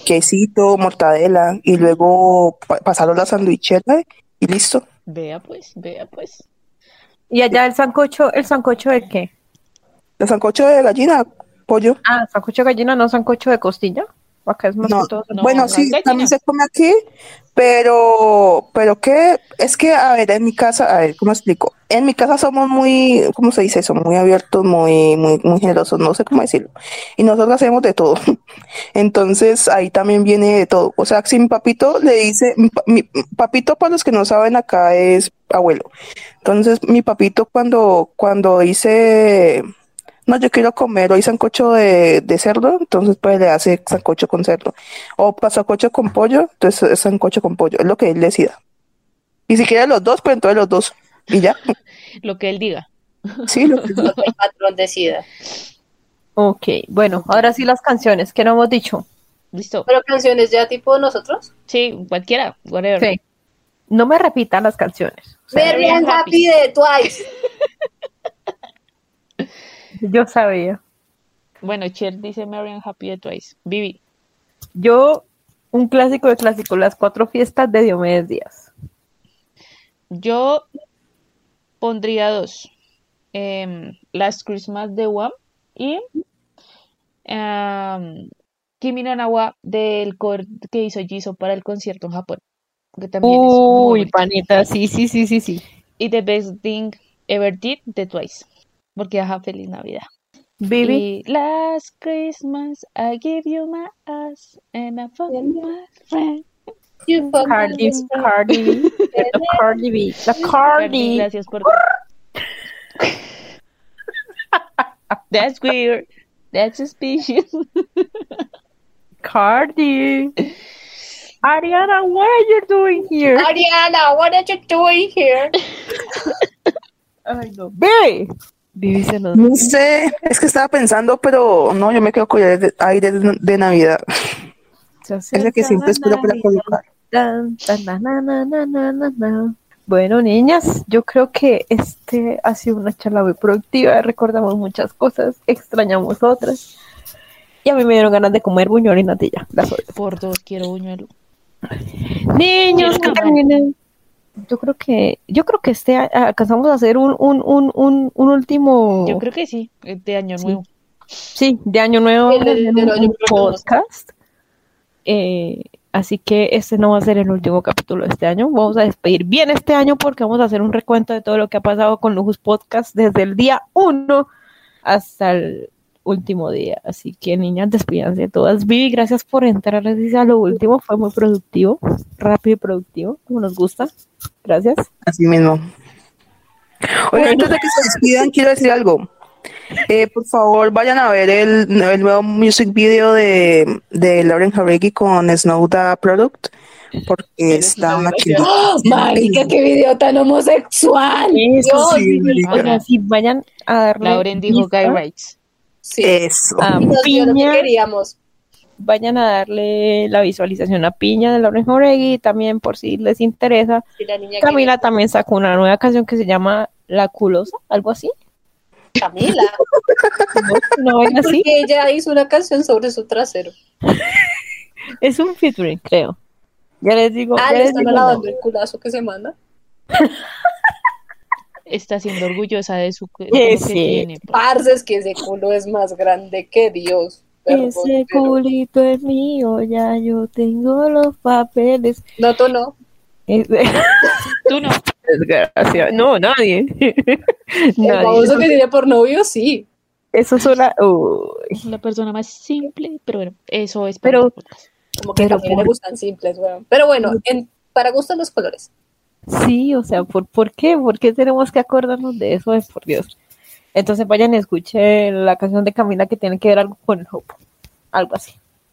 Quesito, mortadela y luego pa- pasarlo a la sandwichera y listo.
Vea pues, vea pues.
Y allá el sancocho, ¿el sancocho de qué?
El sancocho de gallina, pollo.
Ah, sancocho de gallina, no sancocho de costilla. Acá es más
No,
que todo.
No,
bueno,
no
sí, también se come aquí, pero, pero que es que, a ver, en mi casa, a ver, ¿cómo explico? En mi casa somos muy, ¿cómo se dice eso? Muy abiertos, muy, muy, muy generosos, no sé cómo decirlo. Y nosotros hacemos de todo. Entonces, ahí también viene de todo. O sea, si mi papito le dice, mi papito, para los que no saben acá, es abuelo. Entonces, mi papito cuando, cuando dice, no, yo quiero comer hoy sancocho de, de cerdo, entonces pues le hace sancocho con cerdo. O pa- sancocho con pollo, entonces es sancocho con pollo, es lo que él decida. Y si quiere los dos, pues entonces los dos. Y ya.
Lo que él diga.
Sí, lo que-
Lo que el patrón decida.
Ok, bueno, ahora sí las canciones, que no hemos dicho.
Listo.
Pero canciones ya tipo nosotros.
Sí, cualquiera, whatever.
Sí. No me repitan las canciones. O sea,
Happy de Twice.
yo sabía.
Bueno, Cher dice Marian Happy de Twice. Vivi.
Yo, un clásico de clásicos, las cuatro fiestas de Diomedes Díaz.
Yo pondría dos. Em, Last Christmas de Wham y em, Kimi no Na wa del cover que hizo Jisoo para el concierto en Japón. Que también es muy
Uy,
bonito.
panita, sí, sí, sí, sí, sí.
Y The Best Thing Ever Did de Twice. Porque ajá, feliz Navidad.
Vivi,
Y Last Christmas I give you my ass and I fuck my friend.
You fuck
Cardi,
me.
Cardi B, la Cardi B, la
Cardi,
Cardi.
gracias por. That's weird. That's suspicious.
Cardi. Ariana, what are you doing here?
Ariana, what are you doing here?
Ay, know. Vivi. Vivi se nos...
no sé, es que estaba pensando, pero no, yo me quedo con el de- aire de, de Navidad.
se
Ese que siempre espero para colocar.
Tan, tan, na, na, na, na, na, na, na. Bueno, niñas, yo creo que este ha sido una charla muy productiva. Recordamos muchas cosas, extrañamos otras. Y a mí me dieron ganas de comer buñuelo y natilla. Las.
Por dos quiero buñuelo.
Niños, que. Yo creo que, yo creo que este alcanzamos a hacer un, un, un, un, un último,
Yo creo que sí, de año nuevo.
sí, de año nuevo, hacer
de
un,
año
podcast. Eh, así que este no va a ser el último capítulo de este año. Vamos a despedir bien este año porque vamos a hacer un recuento de todo lo que ha pasado con Lujus Podcast desde el día 1 hasta el último día. Así que niñas, despídanse todas. Vivi, gracias por entrar a lo último. Fue muy productivo, rápido y productivo, como nos gusta. Gracias.
Así mismo. Oigan, antes de que se despidan, quiero decir algo. Eh, por favor, vayan a ver el, el nuevo music video de, de Lauren Haregi con Snow Da Product, porque está chido.
¡Oh, marica, qué video tan homosexual!
Eso
Dios,
sí.
Oigan, sí, vayan a darle
Lauren dijo Guy Rights.
Sí,
Eso.
a
y nos dio lo que
Piña,
queríamos.
vayan a darle la visualización a Piña de Lauren Jauregui, también por si les interesa.
Y la niña
Camila también sacó una nueva canción que se llama La Culosa, algo así.
Camila.
¿no? Vaina así.
Porque ella hizo una canción sobre su trasero.
Es un featuring, creo. Ya les digo.
Ah,
ya
le
les
están
digo nombre.
el culazo que se manda.
Está siendo orgullosa de su de
Que
tiene.
Parce, es que ese culo es más grande que Dios. Perdón,
Ese
pero-
culito es mío, ya yo tengo los papeles.
No, tú no.
Tú no.
Desgracia. No, nadie.
El
nadie.
famoso que tiene por novio, sí.
Eso es una. Uy.
La persona más simple, pero bueno, eso es
Pero-.
Como que
Pero
Camila
por-
le gustan simples, weón. Pero bueno, en, para gustos los colores.
Sí, o sea, ¿por, ¿por qué? ¿Por qué tenemos que acordarnos de eso? Es por Dios. Entonces vayan y escuchen la canción de Camila que tiene que ver algo con el hope. Algo así.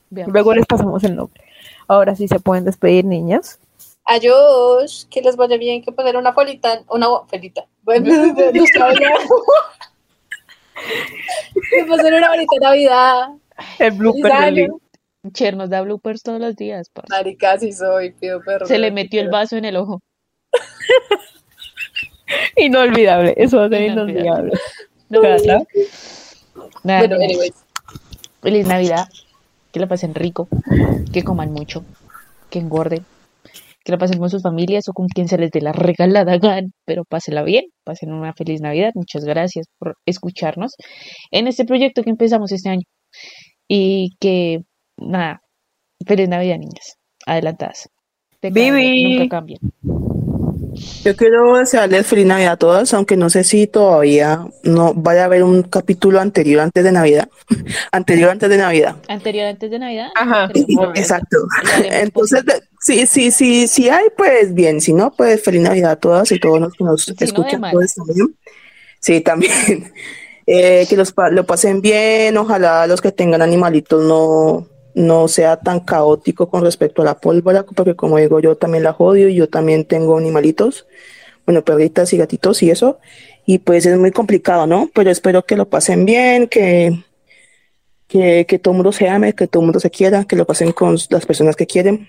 Luego les pasamos el nombre. Ahora sí se pueden despedir, niñas.
Adiós, que les vaya bien, que poner una folita, una felita. Bueno, que poner una bonita Navidad.
El blooper.
Cher nos da bloopers todos los días. parce.
Marica, sí soy, pido perdón.
Se le metió el vaso en el ojo.
Inolvidable. Eso va a ser
Inolvidable.
inolvidable.
No, nada,
Bueno, anyways.
Feliz Navidad. Que la pasen rico. Que coman mucho. Que engorden. Que la pasen con sus familias o con quien se les dé la regalada gana. Pero pásenla bien. Pasen una feliz Navidad. Muchas gracias por escucharnos en este proyecto que empezamos este año. Y que, nada, Feliz Navidad, niñas. Adelantadas. Te. Nunca cambian.
Yo quiero desearles feliz Navidad a todas, aunque no sé si todavía no vaya a haber un capítulo anterior antes de Navidad. anterior antes de Navidad.
Anterior antes de Navidad.
Ajá.
Exacto. Entonces, sí, sí, sí, sí hay, pues bien. Si no, pues feliz Navidad a todas y todos los que nos
no,
escuchan.
malas.
Todos también. Sí, también. Eh, que los pa- lo pasen bien. Ojalá los que tengan animalitos no, no sea tan caótico con respecto a la pólvora, porque como digo, yo también la odio y yo también tengo animalitos. Bueno, perritas y gatitos y eso. Y pues es muy complicado, ¿no? Pero espero que lo pasen bien, que, que, que todo el mundo se ame, que todo el mundo se quiera, que lo pasen con las personas que quieren.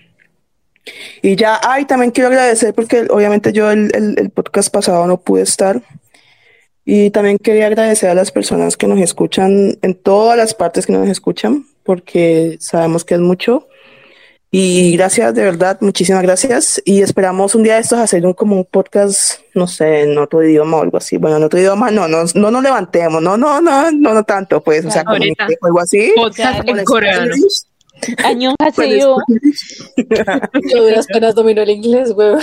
Y ya, ay, también quiero agradecer porque obviamente yo el, el, el podcast pasado no pude estar. Y también quería agradecer a las personas que nos escuchan en todas las partes que nos escuchan, porque sabemos que es mucho. Y gracias, de verdad, muchísimas gracias. Y esperamos un día de estos hacer un como un podcast, no sé, en otro idioma o algo así. Bueno, en otro idioma no, no, no nos levantemos, no, no, no, no, no tanto, pues, o sea, como algo así.
Podcast en coreano.
Yo de las penas domino el inglés, weón.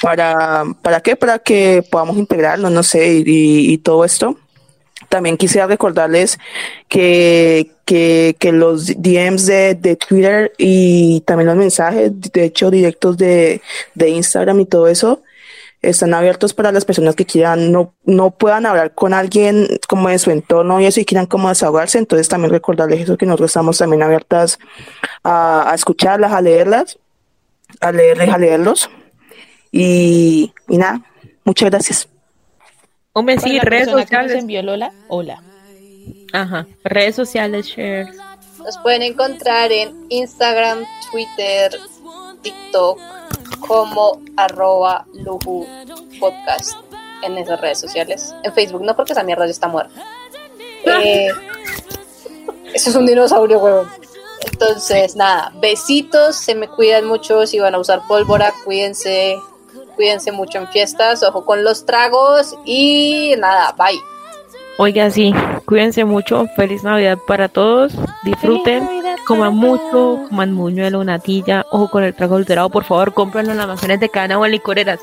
¿Para, ¿Para qué? Para que podamos integrarnos, no sé, y, y todo esto. También quisiera recordarles que, que, que los DMs de, de Twitter y también los mensajes, de hecho, directos de, de Instagram y todo eso, están abiertos para las personas que quieran, no, no puedan hablar con alguien como de su entorno y eso y quieran como desahogarse. Entonces también recordarles eso, que nosotros estamos también abiertas a, a escucharlas, a leerlas, a leerles, a leerlos. Y, y nada, muchas gracias.
Besito,
la
redes
persona que nos
sociales.
envió Lola, hola.
Ajá. Redes sociales, share.
Nos pueden encontrar en Instagram, Twitter, TikTok como arroba podcast en esas redes sociales. En Facebook no, porque esa mierda ya está muerta. Eh, eso es un dinosaurio, huevón. Entonces, nada, besitos, se me cuidan mucho si van a usar pólvora, cuídense, cuídense mucho en fiestas, ojo con los tragos y nada, bye.
Oiga, sí, cuídense mucho. Feliz Navidad para todos. Disfruten, coman mucho, coman muñuelo, natilla. Ojo con el trago adulterado, por favor, cómprenlo en las almacenes de cana o en licoreras.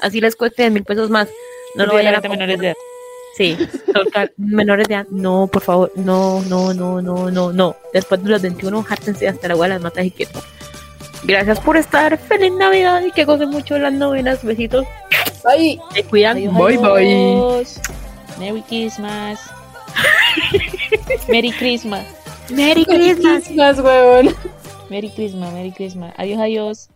Así les cueste 10 mil pesos más. No lo vayan a
menores de edad.
Sí, menores de edad, no, por favor, no, no, no, no, no, no. Después de los 21, jártense hasta la agua de las matas y quieren. Gracias por estar. Feliz Navidad y que gocen mucho las novenas. Besitos.
Bye.
Se cuidan.
Adiós,
bye, bye.
Merry Christmas. Merry Christmas.
Merry Christmas.
Más, huevón.
Merry Christmas, Merry Christmas. Adiós, adiós.